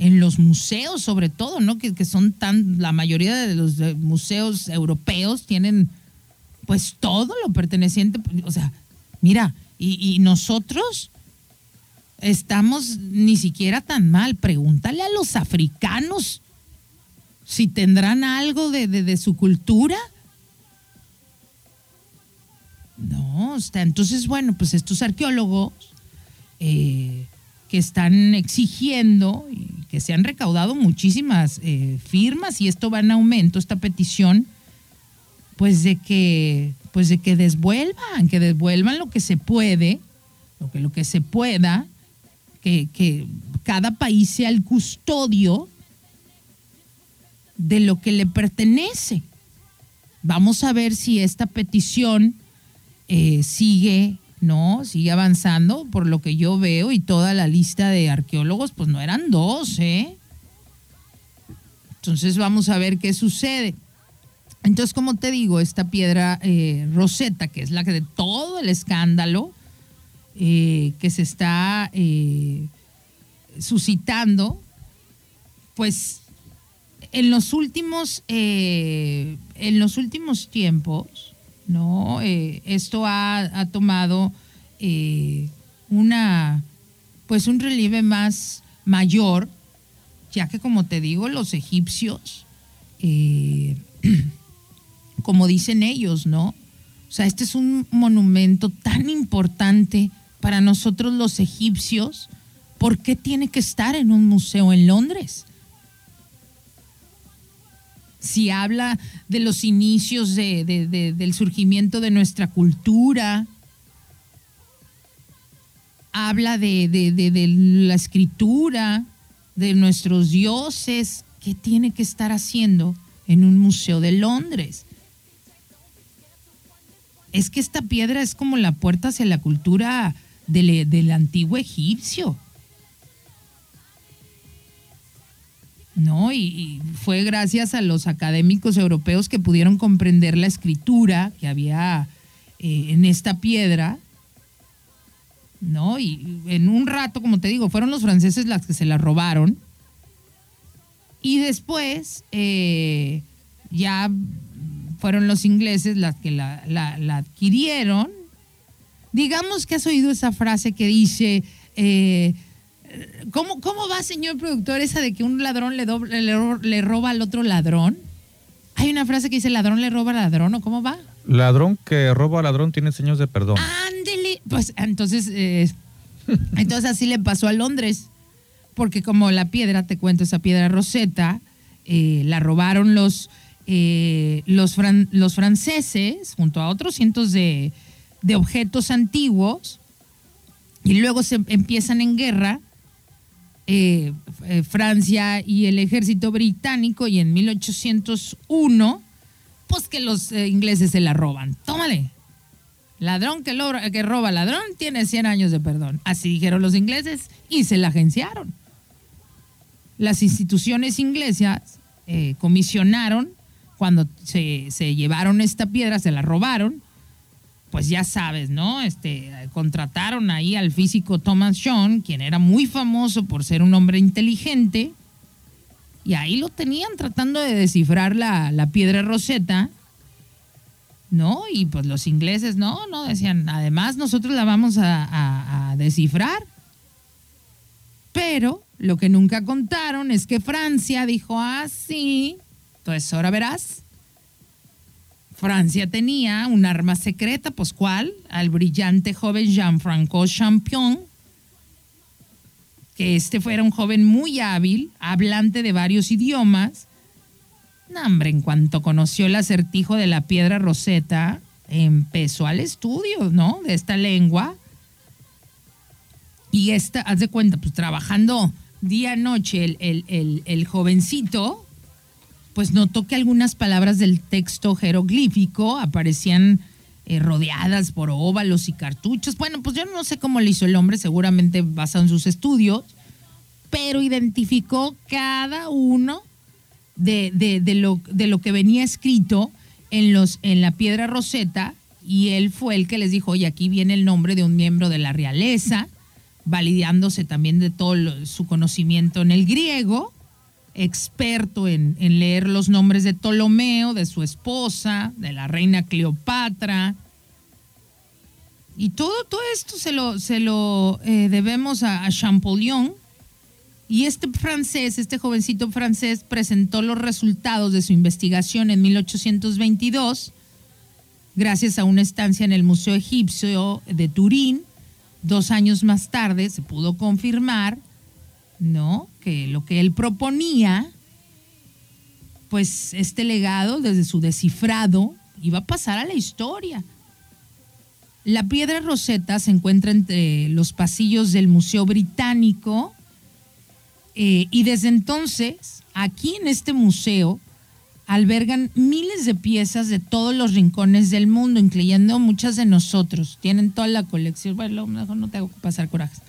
en los museos sobre todo, ¿no? Que, son tan, la mayoría de los museos europeos tienen pues todo lo perteneciente, o sea, mira, y, nosotros estamos ni siquiera tan mal. Pregúntale a los africanos si tendrán algo de, su cultura. No, está, entonces, bueno, pues estos arqueólogos eh, que están exigiendo que se han recaudado muchísimas eh, firmas y esto va en aumento, esta petición, pues de que, pues de que desvuelvan, que devuelvan lo que se puede, lo que, lo que se pueda, que, que cada país sea el custodio de lo que le pertenece. Vamos a ver si esta petición eh, sigue no, sigue avanzando por lo que yo veo y toda la lista de arqueólogos, pues no eran dos, ¿eh? Entonces vamos a ver qué sucede. Entonces, como te digo, esta piedra eh, roseta, que es la que de todo el escándalo eh, que se está eh, suscitando, pues en los últimos, eh, en los últimos tiempos, ¿no? Eh, esto ha, tomado una, pues un relieve más mayor, ya que como te digo, los egipcios, como dicen ellos, ¿no? O sea, este es un monumento tan importante para nosotros los egipcios, ¿por qué tiene que estar en un museo en Londres? Si habla de los inicios del surgimiento de nuestra cultura, habla de, la escritura, de nuestros dioses, ¿qué tiene que estar haciendo en un museo de Londres? Es que esta piedra es como la puerta hacia la cultura del, antiguo egipcio. ¿No? Y, fue gracias a los académicos europeos que pudieron comprender la escritura que había eh, en esta piedra, ¿no? Y en un rato, como te digo, fueron los franceses las que se la robaron. Y después eh, ya fueron los ingleses las que la adquirieron Digamos que has oído esa frase que dice, eh, ¿cómo, va, señor productor, esa de que un ladrón le, le, roba al otro ladrón? Hay una frase que dice, ladrón le roba al ladrón, ¿o cómo va? Ladrón que roba al ladrón tiene señas de perdón. Ándele. Pues entonces, eh, entonces así le pasó a Londres, porque como la piedra, te cuento, esa piedra roseta, eh, la robaron los, los, los franceses junto a otros cientos de de objetos antiguos y luego se empiezan en guerra eh, eh, Francia y el ejército británico y en 1801 pues que los eh, ingleses se la roban. Tómale. Ladrón que, que roba ladrón tiene 100 años de perdón. Así dijeron los ingleses y se la agenciaron. Las instituciones inglesas comisionaron cuando se llevaron esta piedra, se la robaron pues ya sabes, ¿no? Este, contrataron ahí al físico Thomas John, quien era muy famoso por ser un hombre inteligente, y ahí lo tenían tratando de descifrar la, piedra roseta, ¿no? Y pues los ingleses, no, no, decían, además nosotros la vamos a, a descifrar. Pero lo que nunca contaron es que Francia dijo, ah, sí, entonces ahora verás Francia tenía un arma secreta, pues ¿cuál? Al brillante joven Jean-Francois Champion, que este fuera un joven muy hábil, hablante de varios idiomas. Hombre, en cuanto conoció el acertijo de la piedra roseta, empezó al estudio, ¿no? De esta lengua. Y esta, haz de cuenta, pues trabajando día noche el, el, el jovencito, pues notó que algunas palabras del texto jeroglífico aparecían eh, rodeadas por óvalos y cartuchos. Bueno, pues yo no sé cómo le hizo el hombre, seguramente basado en sus estudios, pero identificó cada uno de, lo, de lo que venía escrito en, los, en la piedra roseta y él fue el que les dijo, oye, aquí viene el nombre de un miembro de la realeza, validándose también de todo su conocimiento en el griego experto en, leer los nombres de Ptolomeo, de su esposa, de la reina Cleopatra. Y todo, todo esto se lo, se lo eh, debemos a, a, Champollion. Y este francés, este jovencito francés, presentó los resultados de su investigación en 1822, gracias a una estancia en el Museo Egipcio de Turín. Dos años más tarde se pudo confirmar ¿no? Que lo que él proponía, pues este legado desde su descifrado iba a pasar a la historia. La piedra roseta se encuentra entre los pasillos del Museo Británico eh, y desde entonces, aquí en este museo, albergan miles de piezas de todos los rincones del mundo, incluyendo muchas de nosotros. Tienen toda la colección. Bueno, no tengo que pasar corajes.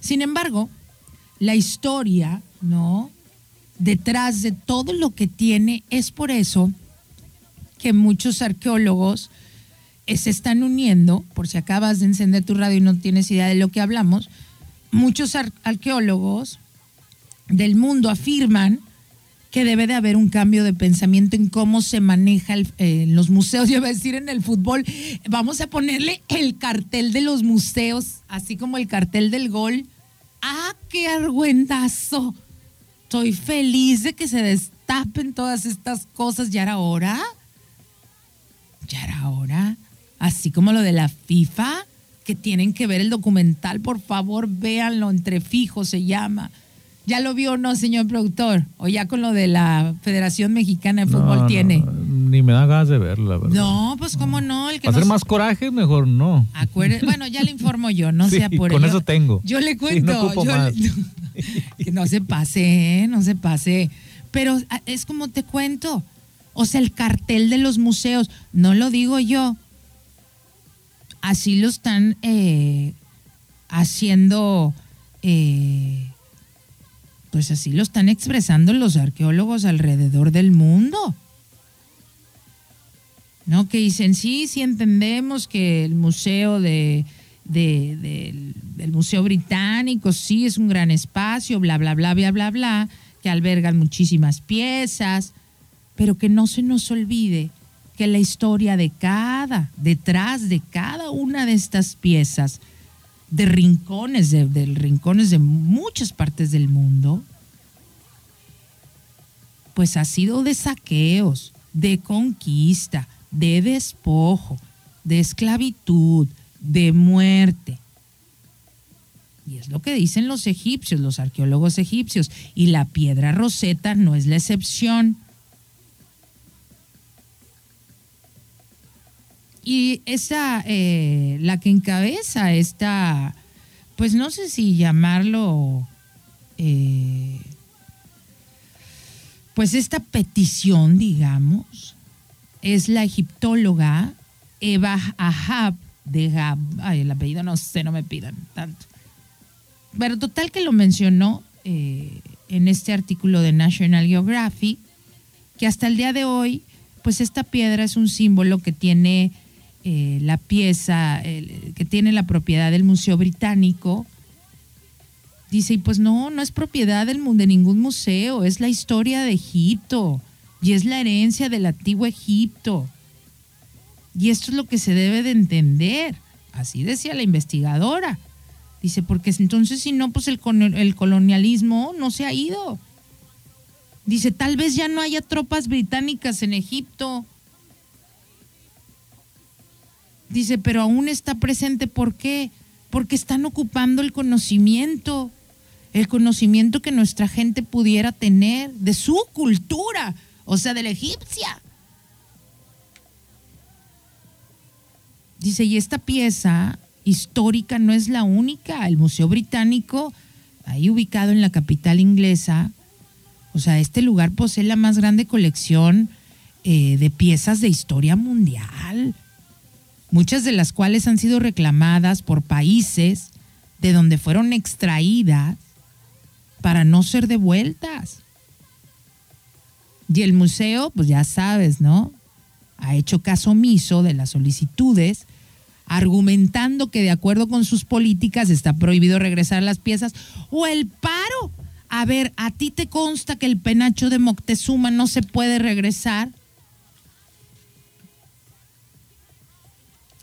Sin embargo, la historia, ¿no? Detrás de todo lo que tiene, es por eso que muchos arqueólogos eh, se están uniendo, por si acabas de encender tu radio y no tienes idea de lo que hablamos, muchos arqueólogos del mundo afirman que debe de haber un cambio de pensamiento en cómo se maneja el- eh, los museos, yo iba a decir en el fútbol, vamos a ponerle el cartel de los museos, así como el cartel del gol. ¡Ah, qué argüendazo! Estoy feliz de que se destapen todas estas cosas. ¿Ya era hora? ¿Ya era hora? Así como lo de la FIFA, que tienen que ver el documental, por favor, véanlo, entre fijos se llama. ¿Ya lo vio o no, señor productor? ¿O ya con lo de la Federación Mexicana de Fútbol No, no, tiene? Ni me da ganas de verlo, la verdad. No, pues cómo no, el que no hacer más coraje, mejor no. Acuerde- bueno, ya le informo yo, no Sí, se apure. con Yo- eso tengo. Yo le Sí, cuento. no ocupo yo más. que no se pase, ¿eh? no se pase. Pero ah, es como te cuento. O sea, el cartel de los museos, no lo digo yo. Así lo están eh, haciendo, eh, pues así lo están expresando los arqueólogos alrededor del mundo. ¿No? Que dicen, sí, sí entendemos que el museo de, de- del Museo Británico, sí, es un gran espacio, bla, bla, bla, bla, bla, bla, que albergan muchísimas piezas, pero que no se nos olvide que la historia de cada, detrás de cada una de estas piezas, de rincones, de, de rincones de muchas partes del mundo, pues ha sido de saqueos, de conquista, de despojo, de esclavitud, de muerte. Y es lo que dicen los egipcios, los arqueólogos egipcios. Y la piedra roseta no es la excepción. Y esa, eh, la que encabeza esta, pues no sé si llamarlo, eh, pues esta petición, digamos, es la egiptóloga Eva Ahab de Gab. Ay, el apellido no sé, no me pidan tanto. Pero total que lo mencionó eh, en este artículo de National Geographic, que hasta el día de hoy, pues esta piedra es un símbolo que tiene eh, la pieza, que tiene la propiedad del Museo Británico. Dice, y pues no, no es propiedad del, de ningún museo, es la historia de Egipto y es la herencia del antiguo Egipto. Y esto es lo que se debe de entender. Así decía la investigadora. Dice, porque entonces si no, pues el, colonialismo no se ha ido. Dice, tal vez ya no haya tropas británicas en Egipto. Dice, pero aún está presente. ¿Por qué? Porque están ocupando el conocimiento, el conocimiento que nuestra gente pudiera tener de su cultura, o sea, de la egipcia. Dice, y esta pieza histórica no es la única. El Museo Británico, ahí ubicado en la capital inglesa, o sea, este lugar posee la más grande colección eh, de piezas de historia mundial muchas de las cuales han sido reclamadas por países de donde fueron extraídas para no ser devueltas. Y el museo, pues ya sabes, ¿no? Ha hecho caso omiso de las solicitudes, argumentando que de acuerdo con sus políticas está prohibido regresar las piezas o el paro. A ver, ¿a ti te consta que el penacho de Moctezuma no se puede regresar?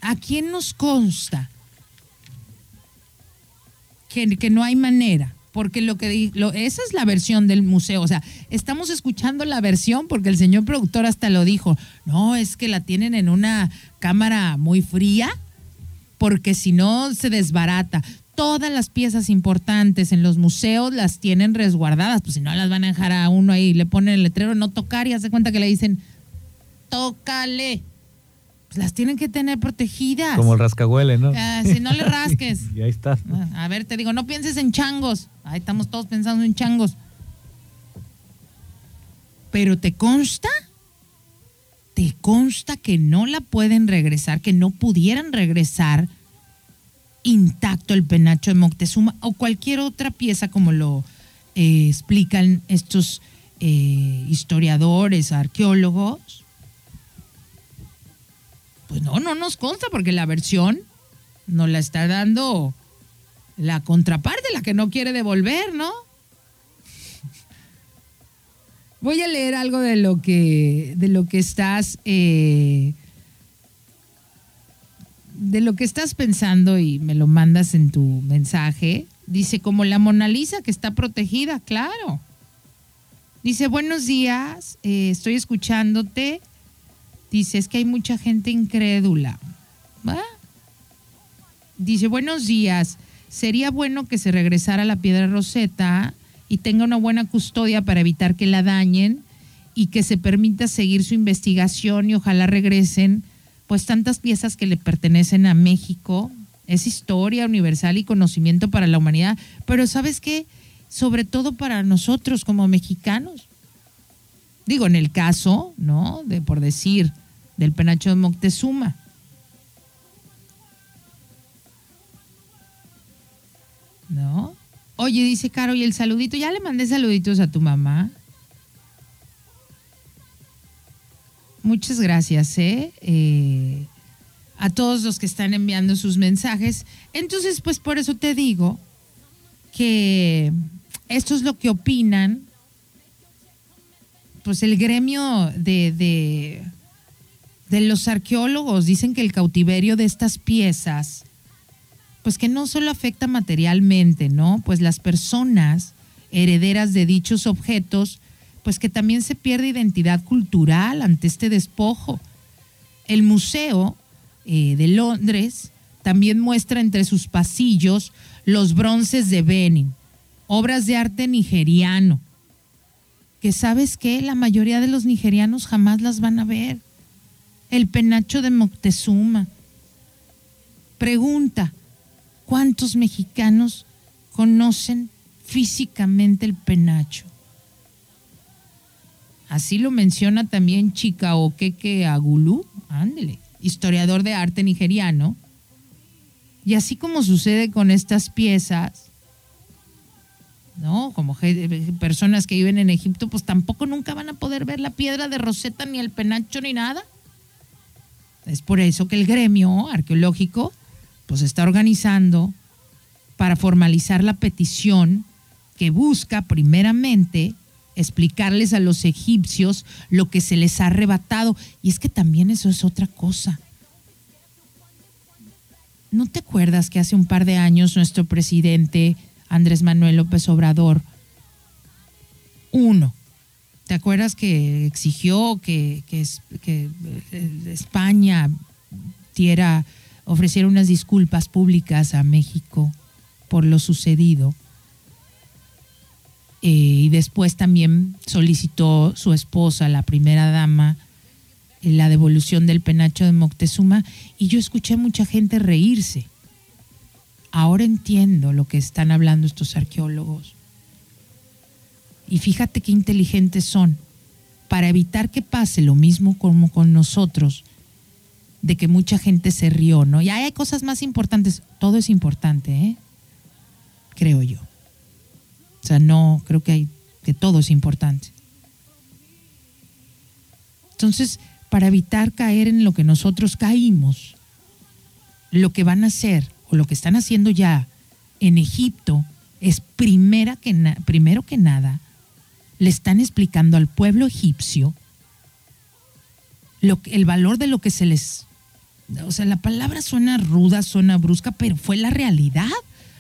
¿A quién nos consta que, que no hay manera? Porque lo que lo- esa es la versión del museo. O sea, estamos escuchando la versión porque el señor productor hasta lo dijo. No, es que la tienen en una cámara muy fría porque si no se desbarata. Todas las piezas importantes en los museos las tienen resguardadas, pues si no las van a dejar a uno ahí, le ponen el letrero no tocar y hace cuenta que le dicen, tócale. Pues las tienen que tener protegidas. Como el rascahuele, ¿no? Ah, si no le rasques. Y ahí está. A ver, te digo, no pienses en changos. Ahí estamos todos pensando en changos. Pero te consta, te consta que no la pueden regresar, que no pudieran regresar intacto el penacho de Moctezuma o cualquier otra pieza como lo eh, explican estos eh, historiadores, arqueólogos. Pues no, no nos consta porque la versión nos la está dando la contraparte, la que no quiere devolver, ¿no? Voy a leer algo de lo que, de lo que estás, eh, de lo que estás pensando y me lo mandas en tu mensaje. Dice, como la Mona Lisa que está protegida, claro. Dice, buenos días, eh, estoy escuchándote. Dice, es que hay mucha gente incrédula. Dice, buenos días, sería bueno que se regresara la piedra roseta y tenga una buena custodia para evitar que la dañen y que se permita seguir su investigación y ojalá regresen pues tantas piezas que le pertenecen a México. Es historia universal y conocimiento para la humanidad, pero ¿sabes qué? Sobre todo para nosotros como mexicanos. Digo, en el caso, ¿no? De por decir, del penacho de Moctezuma. ¿No? Oye, dice Caro, ¿y el saludito? Ya le mandé saluditos a tu mamá. Muchas gracias, ¿eh? ¿eh? A todos los que están enviando sus mensajes. Entonces, pues por eso te digo que esto es lo que opinan, pues el gremio de, de, de los arqueólogos. Dicen que el cautiverio de estas piezas pues que no solo afecta materialmente, ¿no? Pues las personas herederas de dichos objetos, pues que también se pierde identidad cultural ante este despojo. El Museo eh, de Londres también muestra entre sus pasillos los bronces de Benin, obras de arte nigeriano, que sabes que la mayoría de los nigerianos jamás las van a ver. El penacho de Moctezuma. Pregunta, ¿Cuántos mexicanos conocen físicamente el penacho? Así lo menciona también Chikaokeke Agulu, ándele, historiador de arte nigeriano. Y así como sucede con estas piezas, ¿no? Como personas que viven en Egipto, pues tampoco nunca van a poder ver la piedra de Rosetta, ni el penacho, ni nada. Es por eso que el gremio arqueológico pues está organizando para formalizar la petición que busca primeramente explicarles a los egipcios lo que se les ha arrebatado. Y es que también eso es otra cosa. ¿No te acuerdas que hace un par de años nuestro presidente Andrés Manuel López Obrador, uno, ¿te acuerdas que exigió que, que, eh, España diera ofrecieron unas disculpas públicas a México por lo sucedido. Eh, y después también solicitó su esposa, la primera dama, eh, la devolución del penacho de Moctezuma. Y yo escuché mucha gente reírse. Ahora entiendo lo que están hablando estos arqueólogos. Y fíjate qué inteligentes son. Para evitar que pase lo mismo como con nosotros, de que mucha gente se rió, ¿no? Y hay cosas más importantes. Todo es importante, ¿eh? Creo yo. O sea, no, creo que hay, que todo es importante. Entonces, para evitar caer en lo que nosotros caímos, lo que van a hacer o lo que están haciendo ya en Egipto es primera que primero que nada, le están explicando al pueblo egipcio lo el valor de lo que se les o sea, la palabra suena ruda, suena brusca, pero fue la realidad,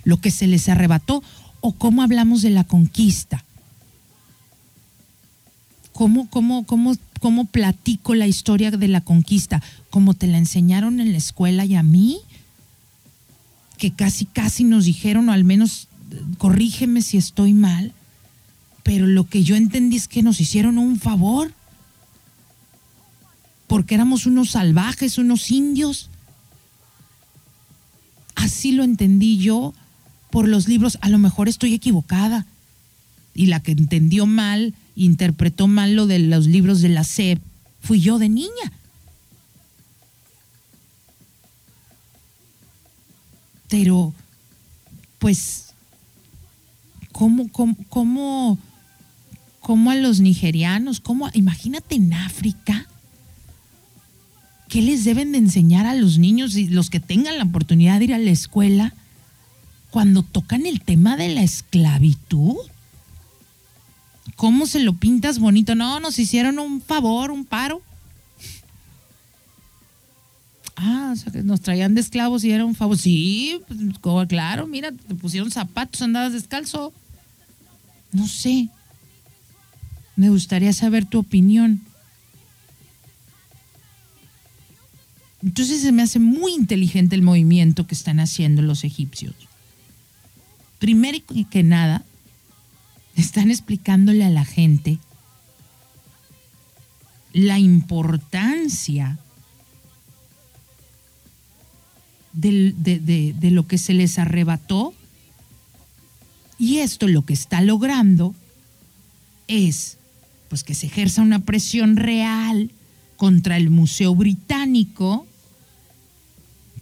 lo que se les arrebató, o cómo hablamos de la conquista. ¿Cómo, cómo, cómo, cómo platico la historia de la conquista? ¿Cómo te la enseñaron en la escuela y a mí? Que casi, casi nos dijeron, o al menos corrígeme si estoy mal, pero lo que yo entendí es que nos hicieron un favor porque éramos unos salvajes, unos indios. Así lo entendí yo por los libros. A lo mejor estoy equivocada. Y la que entendió mal, interpretó mal lo de los libros de la SEP, fui yo de niña. Pero, pues, ¿cómo, cómo, cómo, cómo a los nigerianos? ¿Cómo, imagínate en África ¿Qué les deben de enseñar a los niños y los que tengan la oportunidad de ir a la escuela cuando tocan el tema de la esclavitud? ¿Cómo se lo pintas bonito? No, nos hicieron un favor, un paro. Ah, o sea, que nos traían de esclavos y era un favor. Sí, pues, claro, mira, te pusieron zapatos, andabas descalzo. No sé. Me gustaría saber tu opinión. Entonces se me hace muy inteligente el movimiento que están haciendo los egipcios. Primero que nada, están explicándole a la gente la importancia de- de lo que se les arrebató. Y esto lo que está logrando es pues que se ejerza una presión real contra el Museo Británico,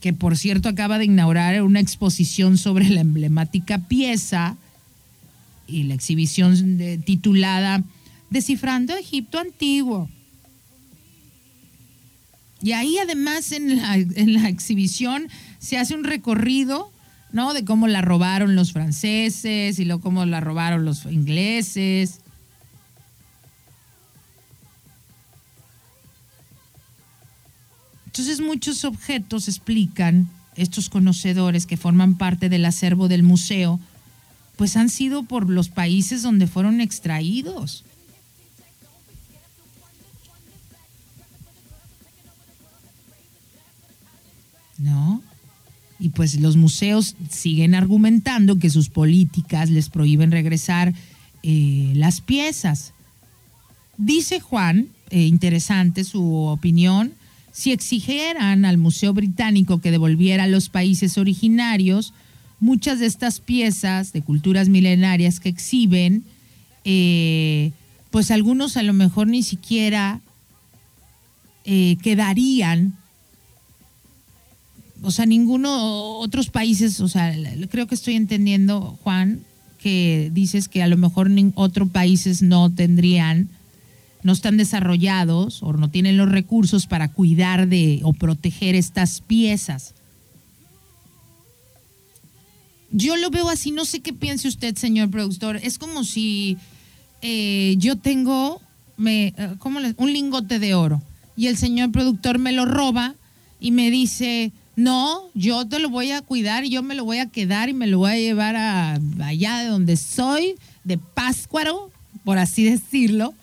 que por cierto acaba de inaugurar una exposición sobre la emblemática pieza y la exhibición titulada Descifrando Egipto Antiguo. Y ahí además en la, en la exhibición se hace un recorrido, ¿no? De cómo la robaron los franceses y luego cómo la robaron los ingleses. Entonces muchos objetos explican, estos conocedores que forman parte del acervo del museo, pues han sido por los países donde fueron extraídos. ¿No? Y pues los museos siguen argumentando que sus políticas les prohíben regresar eh, las piezas. Dice Juan, eh, interesante su opinión, si exigieran al Museo Británico que devolviera a los países originarios muchas de estas piezas de culturas milenarias que exhiben, eh, pues algunos a lo mejor ni siquiera eh, quedarían, o sea, ninguno, otros países, o sea, creo que estoy entendiendo, Juan, que dices que a lo mejor otros países no tendrían no están desarrollados o no tienen los recursos para cuidar de o proteger estas piezas. Yo lo veo así, no sé qué piense usted, señor productor. Es como si eh, yo tengo me, eh, ¿cómo le- un lingote de oro y el señor productor me lo roba y me dice, no, yo te lo voy a cuidar y yo me lo voy a quedar y me lo voy a llevar a allá de donde soy, de Páscuaro, por así decirlo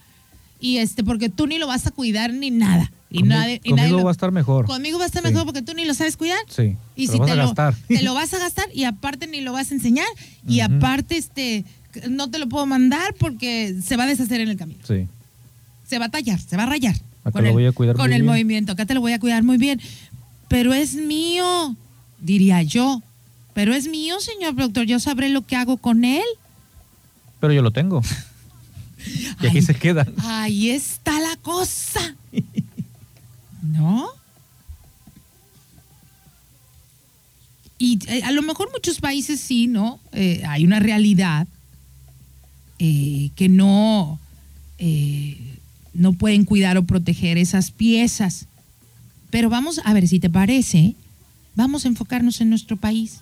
y este porque tú ni lo vas a cuidar ni nada y Conmi- nadie y conmigo nadie lo- va a estar mejor. conmigo va a estar Sí. mejor porque tú ni lo sabes cuidar Sí, y te si lo vas te a lo gastar. te lo vas a gastar y aparte ni lo vas a enseñar y aparte este no te lo puedo mandar porque se va a deshacer en el camino Sí. se va a tallar se va a rayar Acá con lo el, voy a cuidar con muy el bien. movimiento acá te lo voy a cuidar muy bien pero es mío diría yo pero es mío señor productor yo sabré lo que hago con él Pero yo lo tengo. y aquí Ay, se queda. Ahí está la cosa. ¿No? Y eh, a lo mejor muchos países sí, ¿no? Eh, hay una realidad eh, que no, no pueden cuidar o proteger esas piezas. Pero vamos a ver si te parece, vamos a enfocarnos en nuestro país.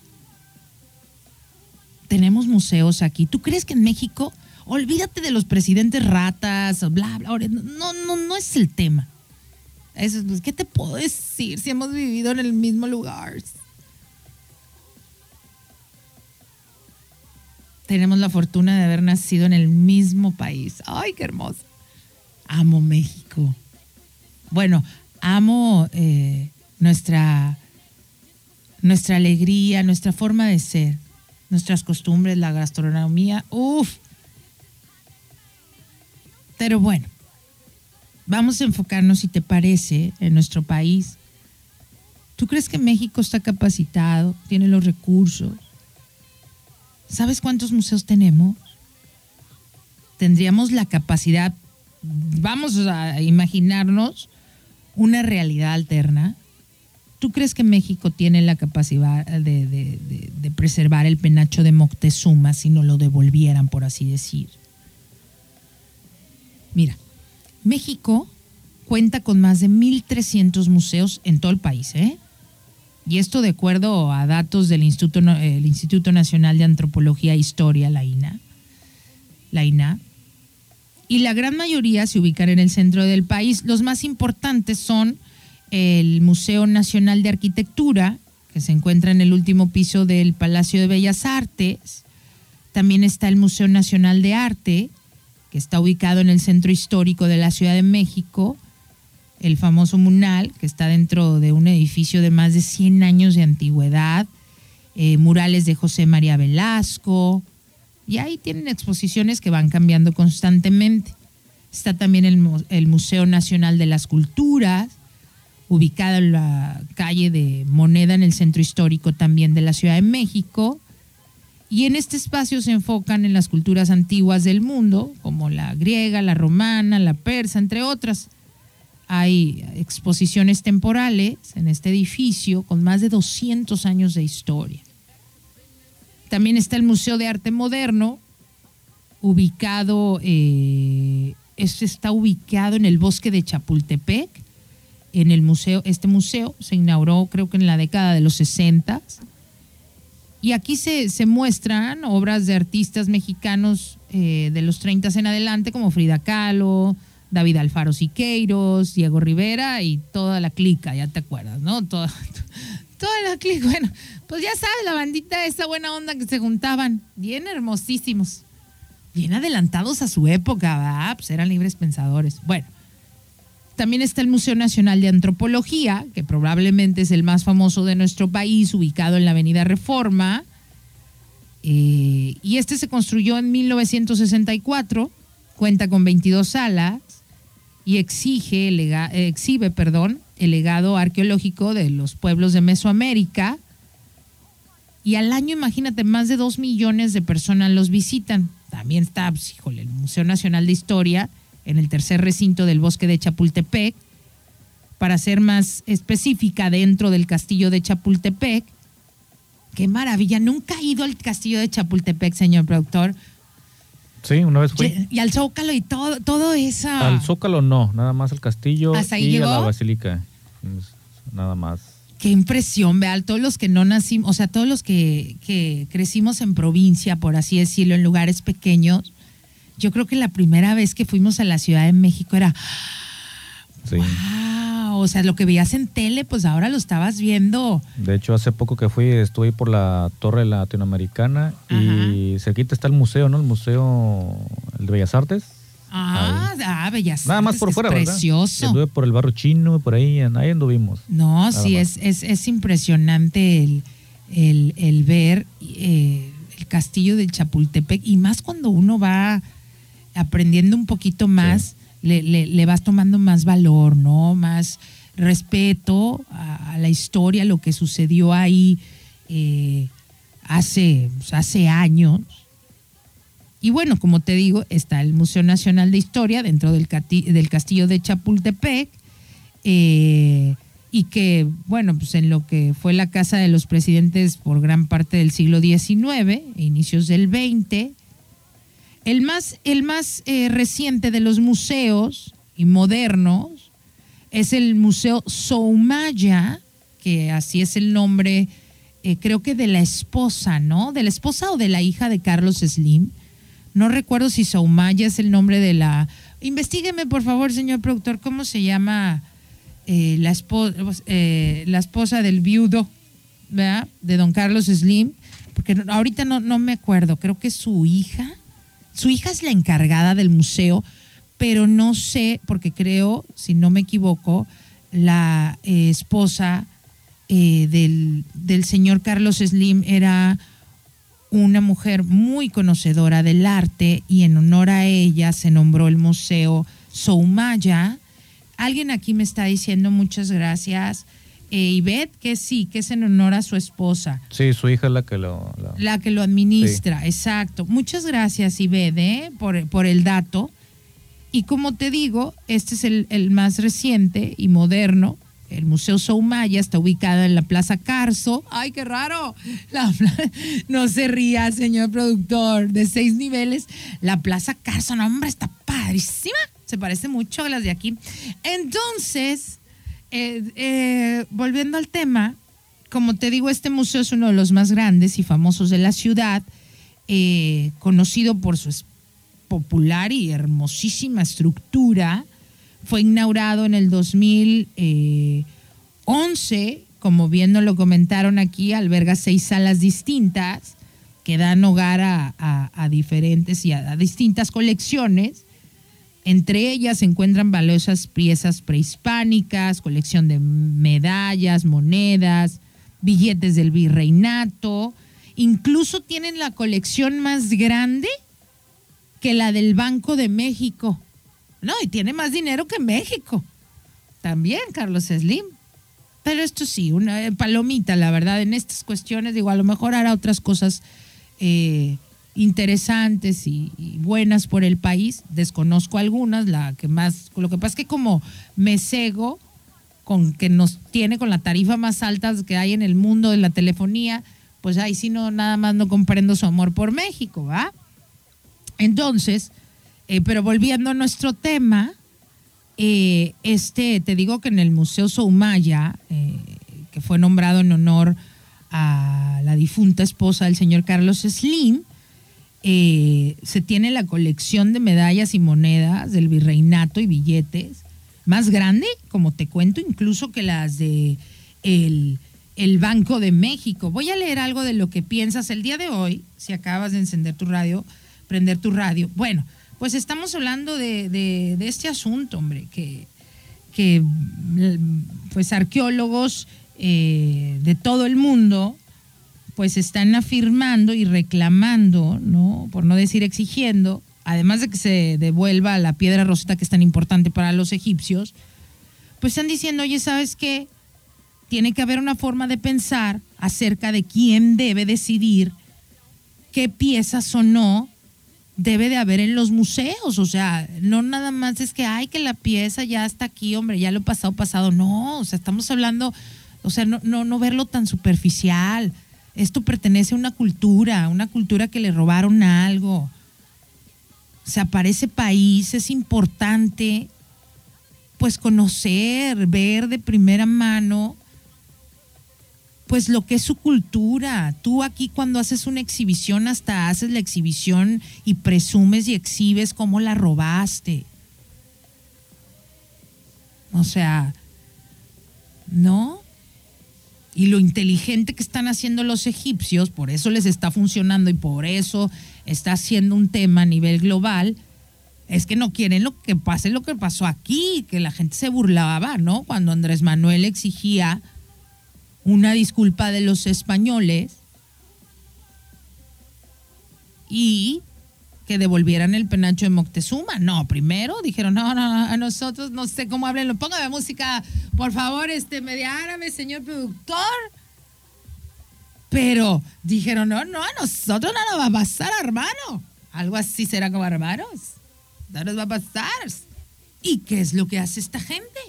Tenemos museos aquí. ¿Tú crees que en México, olvídate de los presidentes ratas, bla, bla, no, no, no es el tema. Pues, ¿Qué te puedo decir si hemos vivido en el mismo lugar? Tenemos la fortuna de haber nacido en el mismo país. ¡Ay, qué hermoso! Amo México. Bueno, amo eh, nuestra, nuestra alegría, nuestra forma de ser, nuestras costumbres, la gastronomía. ¡Uf! Pero bueno, vamos a enfocarnos, si te parece, en nuestro país. ¿Tú crees que México está capacitado, tiene los recursos? ¿Sabes cuántos museos tenemos? Tendríamos la capacidad, vamos a imaginarnos una realidad alterna. ¿Tú crees que México tiene la capacidad de, de- preservar el penacho de Moctezuma si no lo devolvieran, por así decir? Mira, México cuenta con más de 1.300 museos en todo el país, ¿eh? Y esto de acuerdo a datos del Instituto, Nacional de Antropología e Historia, la INA. La y la gran mayoría se ubican en el centro del país. Los más importantes son el Museo Nacional de Arquitectura, que se encuentra en el último piso del Palacio de Bellas Artes. También está el Museo Nacional de Arte, está ubicado en el centro histórico de la Ciudad de México. El famoso Munal, que está dentro de un edificio de más de 100 años de antigüedad. Eh, murales de José María Velasco. Y ahí tienen exposiciones que van cambiando constantemente. Está también el, el Museo Nacional de las Culturas, ubicada en la calle de Moneda en el centro histórico también de la Ciudad de México. Y en este espacio se enfocan en las culturas antiguas del mundo, como la griega, la romana, la persa, entre otras. Hay exposiciones temporales en este edificio con más de 200 años de historia. También está el Museo de Arte Moderno, ubicado, eh, este está ubicado en el bosque de Chapultepec en el museo, este museo se inauguró creo que en la década de los 60 y aquí se, muestran obras de artistas mexicanos eh, de los 30 en adelante como Frida Kahlo, David Alfaro Siqueiros, Diego Rivera y toda la clica, ya te acuerdas, ¿no? Toda, toda la clica, bueno, pues ya sabes, la bandita, esa buena onda que se juntaban, bien hermosísimos, bien adelantados a su época, ¿verdad? Pues eran libres pensadores. Bueno, también está el Museo Nacional de Antropología, que probablemente es el más famoso de nuestro país, ubicado en la Avenida Reforma. Eh, y este se construyó en 1964, cuenta con 22 salas y exige, exhibe perdón, el legado arqueológico de los pueblos de Mesoamérica. Y al año, imagínate, más de 2 millones de personas los visitan. También está, pues, híjole, el Museo Nacional de Historia en el tercer recinto del bosque de Chapultepec, para ser más específica, dentro del castillo de Chapultepec. Qué maravilla, nunca he ido al castillo de Chapultepec, señor productor. Sí, una vez fui. Y al Zócalo y todo, todo eso. Al Zócalo no, nada más al castillo y a la basílica. Nada más. Qué impresión, vean, todos los que no nacimos, o sea, todos los que, que crecimos en provincia, por así decirlo, en lugares pequeños, yo creo que la primera vez que fuimos a la Ciudad de México era, sí. wow, o sea, lo que veías en tele, pues ahora lo estabas viendo. De hecho, hace poco que fui, estuve por la Torre Latinoamericana y cerquita está el museo, ¿no? El Museo de Bellas Artes. Ah, ah, Bellas Nada más por fuera, Precioso. Anduve por el barrio chino, por ahí, ahí anduvimos. No, sí, es, es, es, impresionante el, el, el ver eh, el castillo del Chapultepec y más cuando uno va aprendiendo un poquito más, le, le, vas tomando más valor, ¿no? Más respeto a, la historia, lo que sucedió ahí eh, hace, pues, hace años. Y bueno, como te digo, está el Museo Nacional de Historia dentro del, del castillo de Chapultepec. Eh, y que, bueno, pues en lo que fue la casa de los presidentes por gran parte del siglo XIX, inicios del XX, el más, el más eh, reciente de los museos y modernos es el Museo Soumaya, que así es el nombre, eh, creo que de la esposa, ¿no? De la esposa o de la hija de Carlos Slim. No recuerdo si Soumaya es el nombre de la... Investígueme, por favor, señor productor, ¿cómo se llama eh, la, esposa, la esposa del viudo, ¿verdad? De don Carlos Slim? Porque ahorita no, no me acuerdo, creo que es su hija su hija es la encargada del museo, pero no sé, porque creo, si no me equivoco, la eh, esposa eh, del, del señor Carlos Slim era una mujer muy conocedora del arte y en honor a ella se nombró el Museo Soumaya. Alguien aquí me está diciendo muchas gracias eh, que sí, que es en honor a su esposa. Sí, su hija es la que lo... La, que lo administra, exacto. Muchas gracias, Ivette, ¿eh? por, por el dato. Y como te digo, este es el, más reciente y moderno. El Museo Soumaya está ubicado en la Plaza Carso. ¡Ay, qué raro! no se ría, señor productor. De seis niveles. La Plaza Carso, no, hombre, está padrísima. Se parece mucho a las de aquí. Entonces, eh, eh, volviendo al tema, como te digo, este museo es uno de los más grandes y famosos de la ciudad, eh, conocido por su popular y hermosísima estructura. Fue inaugurado en el 2011, como bien nos lo comentaron aquí, alberga seis salas distintas que dan hogar a, diferentes y a distintas colecciones entre ellas se encuentran valiosas piezas prehispánicas, colección de medallas, monedas, billetes del virreinato. Incluso tienen la colección más grande que la del Banco de México. No, y tiene más dinero que México. También Carlos Slim. Pero esto sí, una palomita, la verdad, en estas cuestiones, digo, a lo mejor hará otras cosas eh, interesantes y, buenas por el país. Desconozco algunas, la que más, lo que pasa es que como me cego con que nos tiene con la tarifa más alta que hay en el mundo de la telefonía, pues ahí sí no, nada más no comprendo su amor por México, ¿va? Entonces, eh, pero volviendo a nuestro tema, eh, este, te digo que en el Museo Soumaya, eh, que fue nombrado en honor a la difunta esposa del señor Carlos Slim, eh, se tiene la colección de medallas y monedas del virreinato y billetes más grande, como te cuento, incluso que las de el, Banco de México. Voy a leer algo de lo que piensas el día de hoy, si acabas de encender tu radio, prender tu radio. Bueno, pues estamos hablando de, este asunto, hombre, que, que pues arqueólogos eh, de todo el mundo pues están afirmando y reclamando, ¿no? Por no decir exigiendo, además de que se devuelva la piedra roseta que es tan importante para los egipcios, pues están diciendo, oye, ¿sabes qué? Tiene que haber una forma de pensar acerca de quién debe decidir qué piezas o no debe de haber en los museos. O sea, no nada más es que, ay, que la pieza ya está aquí, hombre, ya lo pasado, pasado. No, o sea, estamos hablando, o sea, no, no, no verlo tan superficial esto pertenece a una cultura, una cultura que le robaron algo. O sea, para ese país es importante pues conocer, ver de primera mano pues lo que es su cultura. Tú aquí cuando haces una exhibición hasta haces la exhibición y presumes y exhibes cómo la robaste. O sea, ¿no? Y lo inteligente que están haciendo los egipcios, por eso les está funcionando y por eso está siendo un tema a nivel global, es que no quieren lo que pase lo que pasó aquí, que la gente se burlaba, ¿no? Cuando Andrés Manuel exigía una disculpa de los españoles y que devolvieran el penacho de Moctezuma. No, primero dijeron, no, no, a nosotros no sé cómo hablen, póngame música, por favor, este media árabe, señor productor. Pero dijeron, no, no, a nosotros no nos va a pasar, hermano. Algo así será como hermanos. No nos va a pasar. ¿Y qué es lo que hace esta gente?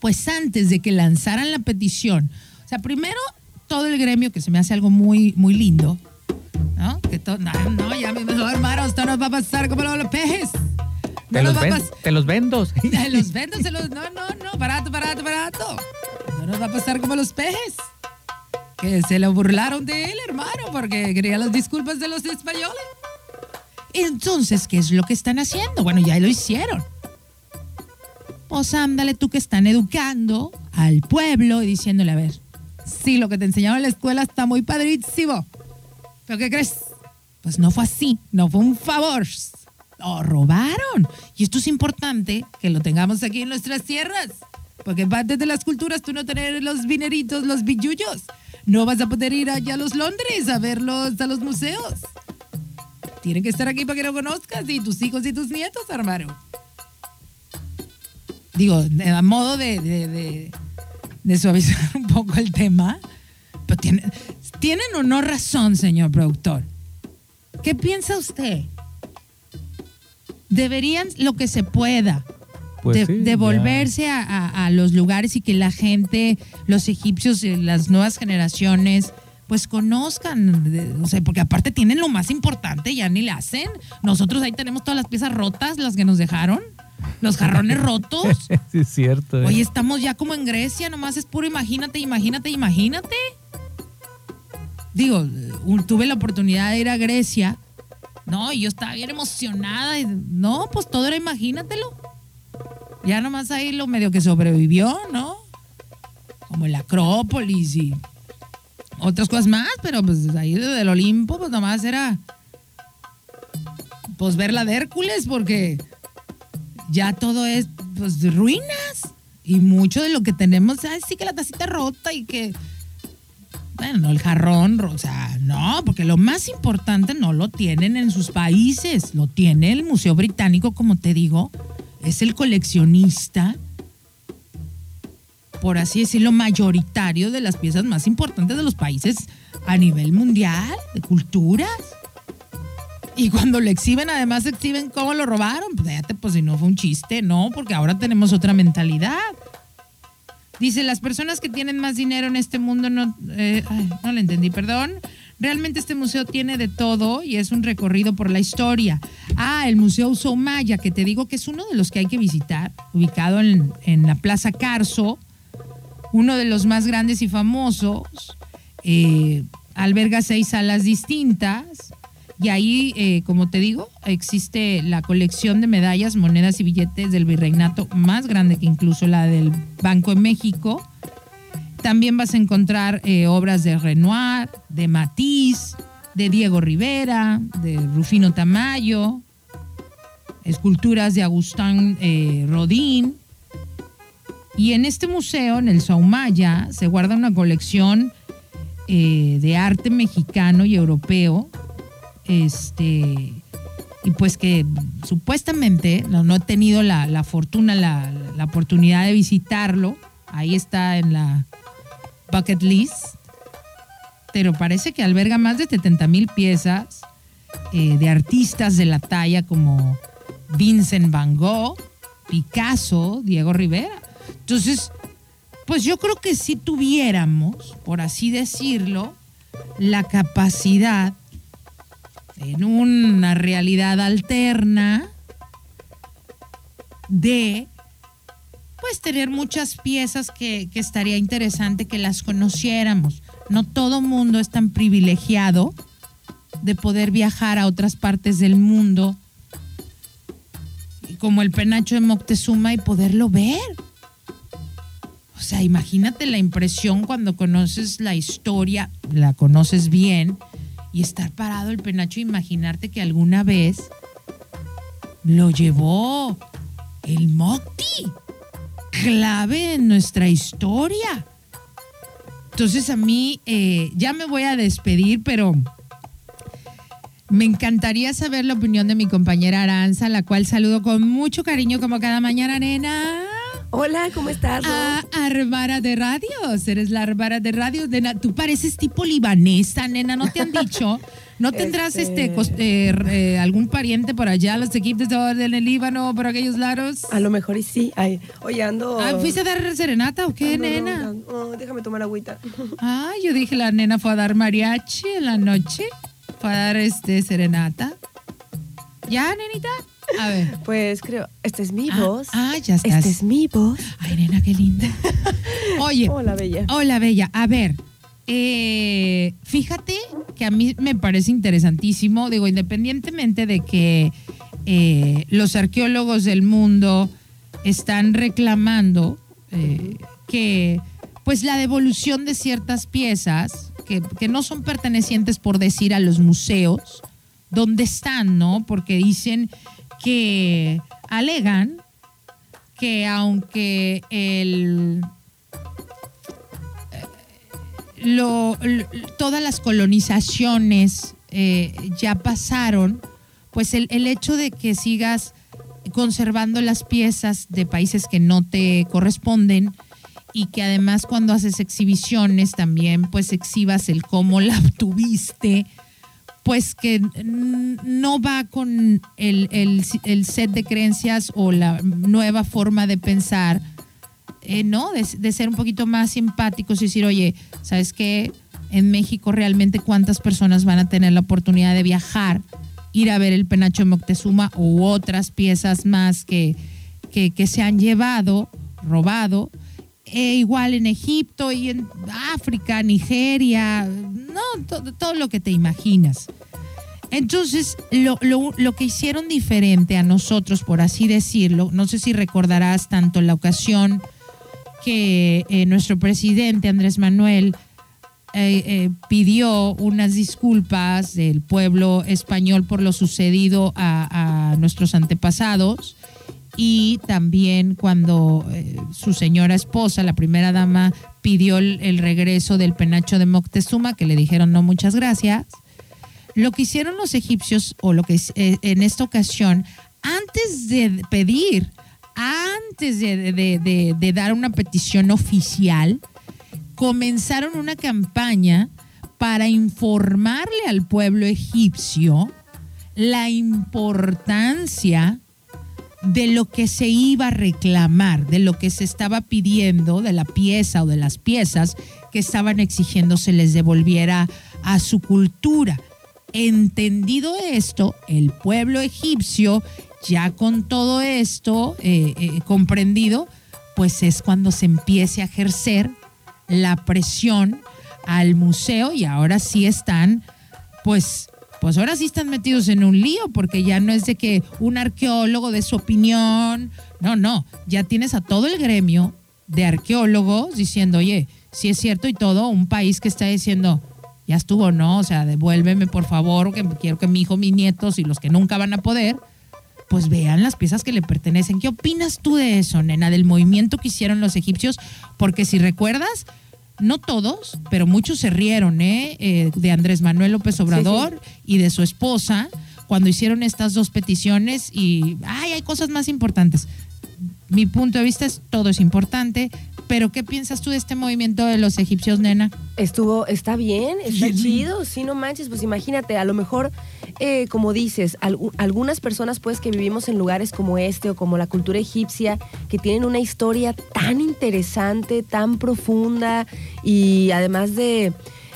Pues antes de que lanzaran la petición, o sea, primero todo el gremio, que se me hace algo muy, muy lindo, ¿no? Que no, no, ya mi mejor hermano, esto nos va a pasar como los pejes. te, los te los vendo. Te los vendo, se los. No, no, no, barato, barato, barato. No nos va a pasar como los pejes. Que se lo burlaron de él, hermano, porque quería las disculpas de los españoles. Entonces, ¿qué es lo que están haciendo? Bueno, ya lo hicieron. Pues ándale tú que están educando al pueblo y diciéndole, a ver, sí, lo que te enseñaron en la escuela está muy padrísimo ¿Pero qué crees? Pues no fue así, no fue un favor. Lo robaron. Y esto es importante que lo tengamos aquí en nuestras tierras. Porque parte de las culturas tú no tener los vineritos, los billullos. No vas a poder ir allá a los Londres a verlos a los museos. Tienen que estar aquí para que lo conozcas y tus hijos y tus nietos, hermano. Digo, a modo de, de, de suavizar un poco el tema, pero tiene, ¿Tienen o no razón, señor productor? ¿Qué piensa usted? Deberían lo que se pueda. Pues devolverse a, los lugares y que la gente, los egipcios, las nuevas generaciones, pues conozcan, o sea, porque aparte tienen lo más importante, ya ni le hacen. Nosotros ahí tenemos todas las piezas rotas, las que nos dejaron, los jarrones rotos. sí, es cierto. Hoy eh. estamos ya como en Grecia, nomás es puro imagínate, imagínate, imagínate digo, tuve la oportunidad de ir a Grecia, No, y yo estaba bien emocionada. Y, no, pues todo era imagínatelo. Ya nomás ahí lo medio que sobrevivió, ¿no? Como el Acrópolis y otras cosas más, pero pues ahí del Olimpo, pues nomás era pues ver la de Hércules, porque ya todo es pues ruinas. Y mucho de lo que tenemos, ay, sí que la tacita rota y que. Bueno, el jarrón, o sea, no, porque lo más importante no lo tienen en sus países, lo tiene el Museo Británico, como te digo, es el coleccionista, por así decirlo, mayoritario de las piezas más importantes de los países a nivel mundial, de culturas. Y cuando lo exhiben, además exhiben cómo lo robaron. Pues fíjate, pues si no fue un chiste, no, porque ahora tenemos otra mentalidad. Dice, las personas que tienen más dinero en este mundo no... Eh, no le entendí, perdón. Realmente este museo tiene de todo y es un recorrido por la historia. Ah, el Museo Soumaya, que te digo que es uno de los que hay que visitar, ubicado en, en la Plaza Carso, uno de los más grandes y famosos. Eh, alberga seis salas distintas y ahí, eh, como te digo, existe la colección de medallas, monedas y billetes del virreinato más grande que incluso la del Banco de México. También vas a encontrar eh, obras de Renoir, de Matisse, de Diego Rivera, de Rufino Tamayo, esculturas de Agustín eh, Rodín. Y en este museo, en el Saumaya, se guarda una colección de arte mexicano y europeo este, y pues que supuestamente no, he tenido la, fortuna, la, oportunidad de visitarlo. Ahí está en la bucket list. Pero parece que alberga más de 70 mil piezas eh, de artistas de la talla como Vincent Van Gogh, Picasso, Diego Rivera. Entonces, pues yo creo que si tuviéramos, por así decirlo, la capacidad en una realidad alterna de pues tener muchas piezas que, estaría interesante que las conociéramos. No todo mundo es tan privilegiado de poder viajar a otras partes del mundo como el penacho de Moctezuma y poderlo ver. O sea, imagínate la impresión cuando conoces la historia, la conoces bien, y estar parado el penacho, imaginarte que alguna vez lo llevó el Mocti, clave en nuestra historia. Entonces a mí eh, ya me voy a despedir, pero me encantaría saber la opinión de mi compañera Aranza, la cual saludo con mucho cariño como cada mañana, nena. Hola, ¿cómo estás? Ah, Arbara de Radios. Eres la Arbara de Radios. Nena. Tú pareces tipo libanesa, nena. ¿No te han dicho? ¿No tendrás este, este eh, algún pariente por allá, los equipos de el Líbano, por aquellos lados? A lo mejor y sí. Ay, oye, ando. Ah, ¿Fuiste a dar serenata o qué, nena? No, déjame tomar agüita. Ah, yo dije la nena fue a dar mariachi en la noche. Fue a dar este serenata. ¿Ya, nenita? A ver. Pues creo, esta es mi ah, voz. Ah, ya estás. Esta es mi voz. Ay, nena, qué linda. Oye. Hola, bella. Hola, bella. A ver, eh, fíjate que a mí me parece interesantísimo, digo, independientemente de que eh, los arqueólogos del mundo están reclamando eh, que pues la devolución de ciertas piezas que, que, no son pertenecientes por decir a los museos, ¿dónde están, no? Porque dicen que alegan que aunque el lo, todas las colonizaciones eh, ya pasaron, pues el, el, hecho de que sigas conservando las piezas de países que no te corresponden y que además cuando haces exhibiciones también pues exhibas el cómo la obtuviste, pues que no va con el, set de creencias o la nueva forma de pensar, eh, ¿no? De, ser un poquito más simpáticos y decir, oye, ¿sabes qué? En México realmente cuántas personas van a tener la oportunidad de viajar, ir a ver el penacho de Moctezuma u otras piezas más que, que, se han llevado, robado. E igual en Egipto y en África, Nigeria, no, todo, todo lo que te imaginas. Entonces, lo, lo- lo que hicieron diferente a nosotros, por así decirlo, no sé si recordarás tanto la ocasión que eh, nuestro presidente Andrés Manuel eh, eh, pidió unas disculpas del pueblo español por lo sucedido a nuestros antepasados y también cuando eh, su señora esposa, la primera dama, pidió el, regreso del penacho de Moctezuma, que le dijeron no muchas gracias. Lo que hicieron los egipcios, o lo que eh, en esta ocasión, antes de pedir, antes de- de dar una petición oficial, comenzaron una campaña para informarle al pueblo egipcio la importancia de lo que se iba a reclamar, de lo que se estaba pidiendo, de la pieza o de las piezas que estaban exigiendo se les devolviera a su cultura. Entendido esto, el pueblo egipcio, ya con todo esto eh, eh, comprendido, pues es cuando se empiece a ejercer la presión al museo y ahora sí están, pues, pues ahora sí están metidos en un lío porque ya no es de que un arqueólogo de su opinión, no, no, ya tienes a todo el gremio de arqueólogos diciendo, oye, si es cierto y todo, un país que está diciendo, ya estuvo, ¿no? O sea, devuélveme por favor, que quiero que mi hijo, mis nietos y los que nunca van a poder, pues vean las piezas que le pertenecen. ¿Qué opinas tú de eso, nena, del movimiento que hicieron los egipcios? Porque si recuerdas, no todos, pero muchos se rieron, ¿eh? Eh, de Andrés Manuel López Obrador y de su esposa cuando hicieron estas dos peticiones y, ay, hay cosas más importantes. Mi punto de vista es todo es importante, pero ¿qué piensas tú de este movimiento de los egipcios, nena? Estuvo, está bien, está Sí. chido, sí, no manches, pues imagínate, a lo mejor, eh, como dices, algu- algunas personas pues que vivimos en lugares como este o como la cultura egipcia, que tienen una historia tan interesante, tan profunda y además de,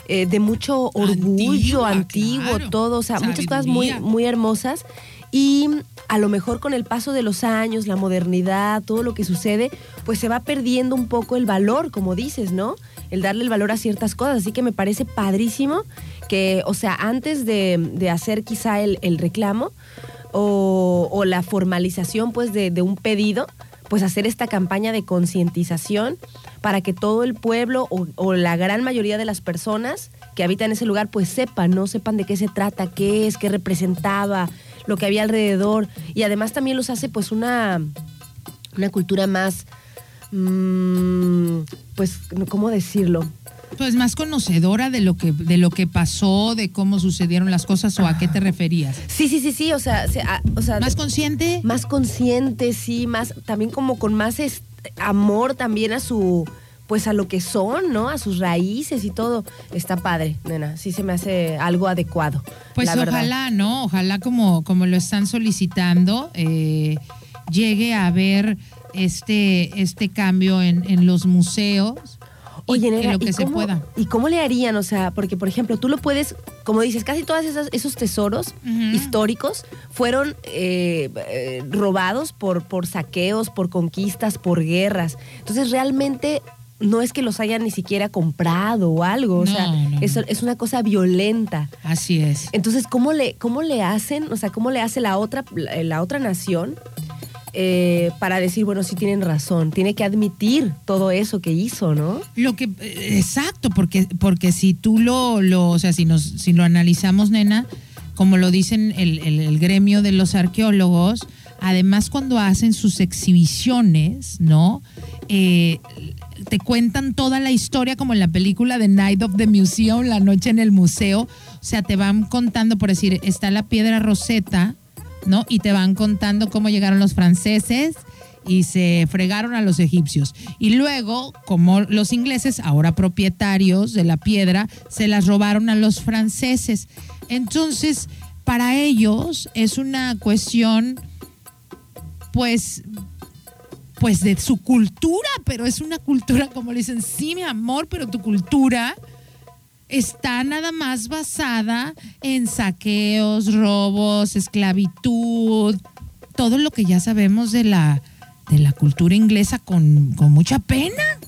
eh, de mucho orgullo antiguo, claro. todo, o sea, muchas cosas muy, muy hermosas. Y a lo mejor con el paso de los años, la modernidad, todo lo que sucede, pues se va perdiendo un poco el valor, como dices, ¿no? El darle el valor a ciertas cosas. Así que me parece padrísimo que, o sea, antes de, hacer quizá el, reclamo o, o la formalización, pues, de, de un pedido, pues hacer esta campaña de concientización para que todo el pueblo o, o la gran mayoría de las personas que habitan ese lugar pues sepan, ¿no? Sepan de qué se trata, qué es, qué representaba, lo que había alrededor. Y además también los hace pues una, una cultura más, mm, pues, ¿cómo decirlo? Pues más conocedora de lo que de lo que pasó, de cómo sucedieron las cosas o a qué te referías. Sí, sí, sí, sí, o sea, o sea Más consciente. más consciente, sí, más, también como con más amor también a su, pues a lo que son, ¿no? A sus raíces y todo. Está padre, nena, sí se me hace algo adecuado. Pues la ojalá, ¿no? Ojalá como, como lo están solicitando, eh, llegue a haber este, este cambio en, en los museos. y Oye, lo que ¿y se cómo, pueda. ¿y cómo le harían? O sea, porque por ejemplo, tú lo puedes, como dices, casi todos esos tesoros históricos fueron eh, eh, robados por, por saqueos, por conquistas, por guerras. Entonces, realmente no es que los hayan ni siquiera comprado o algo. O No, sea, no, no. es, es una cosa violenta. Así es. Entonces, ¿cómo le, cómo le hacen, o sea, cómo le hace la otra, la, la otra nación eh, para decir, bueno, sí tienen razón, tiene que admitir todo eso que hizo, ¿no? Lo que, eh, exacto, porque, porque si tú lo, lo, o sea, si nos, si lo analizamos, nena, como lo dicen el, el- el gremio de los arqueólogos, además cuando hacen sus exhibiciones, ¿no? Eh, te cuentan toda la historia como en la película de Night of the Museum, la noche en el museo. O sea, te van contando, por decir, está la piedra Rosetta, ¿no? Y te van contando cómo llegaron los franceses y se fregaron a los egipcios. Y luego, como los ingleses, ahora propietarios de la piedra, se las robaron a los franceses. Entonces, para ellos es una cuestión, pues, pues de su cultura, pero es una cultura, como le dicen, sí, mi amor, pero tu cultura está nada más basada en saqueos, robos, esclavitud, todo lo que ya sabemos de la, de la cultura inglesa con, con mucha pena.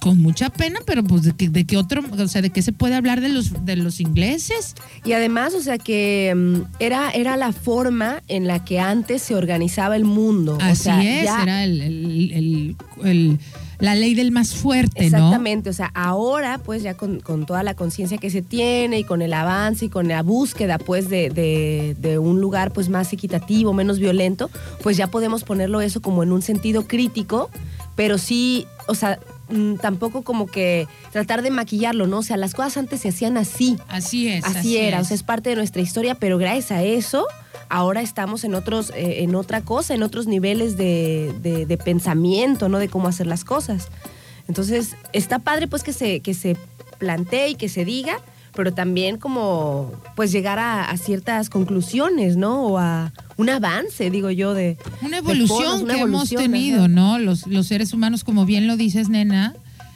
Con mucha pena, pero pues de que, de qué otro, o sea, de qué se puede hablar de los de los ingleses. Y además, o sea, que mm, era, era la forma en la que antes se organizaba el mundo. o Así sea, es, ya- era el, el- el- el- la ley del más fuerte, ¿no? Exactamente, o sea, ahora pues ya con, con toda la conciencia que se tiene y con el avance y con la búsqueda pues de, de- de un lugar pues más equitativo, menos violento, pues ya podemos ponerlo eso como en un sentido crítico, pero sí, o sea, mm, tampoco como que tratar de maquillarlo, ¿no? O sea, las cosas antes se hacían así, Así es. así, era, es. o sea, es parte de nuestra historia, pero gracias a eso ahora estamos en otros, eh, en otra cosa, en otros niveles de, de- de pensamiento, ¿no? De cómo hacer las cosas. Entonces, está padre pues que se, que se plantee y que se diga, pero también como pues llegar a, a ciertas conclusiones, ¿no? O a un avance, digo yo, de... Una de evolución formas, una que hemos tenido. ¿no? Los, los seres humanos, como bien lo dices, nena,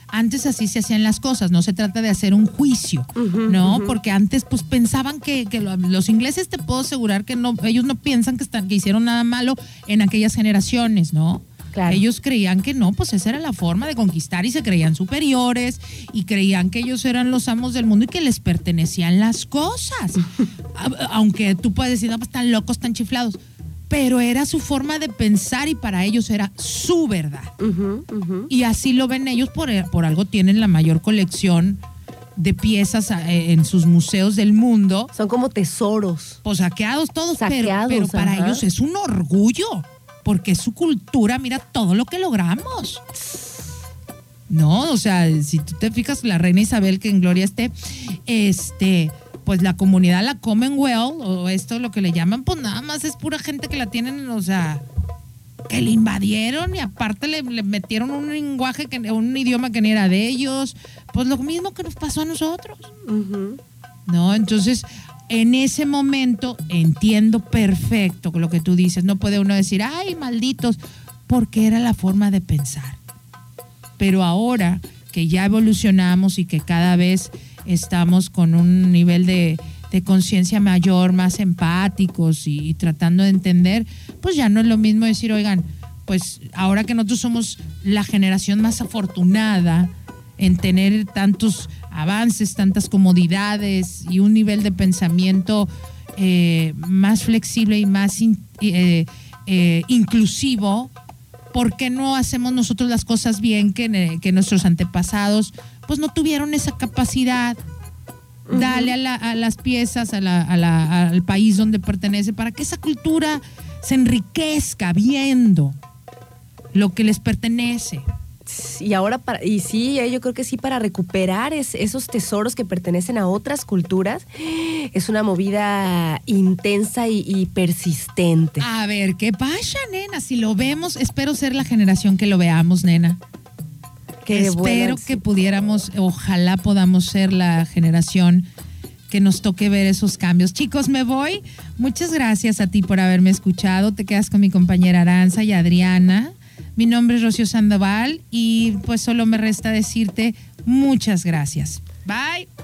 antes así se hacían las cosas, no se trata de hacer un juicio, ¿no? Porque antes pues pensaban que, que lo- los ingleses te puedo asegurar que no, ellos no piensan que, están, que hicieron nada malo en aquellas generaciones, ¿no? Claro. Ellos creían que no, pues esa era la forma de conquistar y se creían superiores y creían que ellos eran los amos del mundo y que les pertenecían las cosas. Aunque tú puedes decir, no, pues están locos, están chiflados. Pero era su forma de pensar y para ellos era su verdad. Y así lo ven ellos, por, por algo tienen la mayor colección de piezas eh, en sus museos del mundo. Son como tesoros. Pues saqueados todos, pero- Saqueados, pero, para ellos es un orgullo, porque es su cultura, mira todo lo que logramos. No, o sea, si tú te fijas, la reina Isabel, que en gloria esté, este, pues la comunidad, la Commonwealth, o esto lo que le llaman, pues nada más es pura gente que la tienen, o sea, que le invadieron y aparte le, le metieron un lenguaje, que, un idioma que ni era de ellos, pues lo mismo que nos pasó a nosotros. ¿no? Entonces, en ese momento entiendo perfecto lo que tú dices. No puede uno decir, ay, malditos, porque era la forma de pensar. Pero ahora que ya evolucionamos y que cada vez estamos con un nivel de, conciencia mayor, más empáticos y, y tratando de entender, pues ya no es lo mismo decir, oigan, pues ahora que nosotros somos la generación más afortunada en tener tantos avances, tantas comodidades y un nivel de pensamiento eh, más flexible y más in- eh, eh, inclusivo, ¿por qué no hacemos nosotros las cosas bien que, nuestros antepasados pues no tuvieron esa capacidad? Dale a, la- a las piezas, a la- a la- al país donde pertenece, para que esa cultura se enriquezca viendo lo que les pertenece. Y ahora, para, y sí, eh, yo creo que sí, para recuperar es- esos tesoros que pertenecen a otras culturas, es una movida intensa y, y persistente. A ver, ¿qué pasa, nena? Si lo vemos, espero ser la generación que lo veamos, nena. Qué espero que sí. pudiéramos, ojalá podamos ser la generación que nos toque ver esos cambios. Chicos, me voy. Muchas gracias a ti por haberme escuchado. Te quedas con mi compañera Aranza y Adriana. Mi nombre es Rocío Sandoval y pues solo me resta decirte muchas gracias. Bye.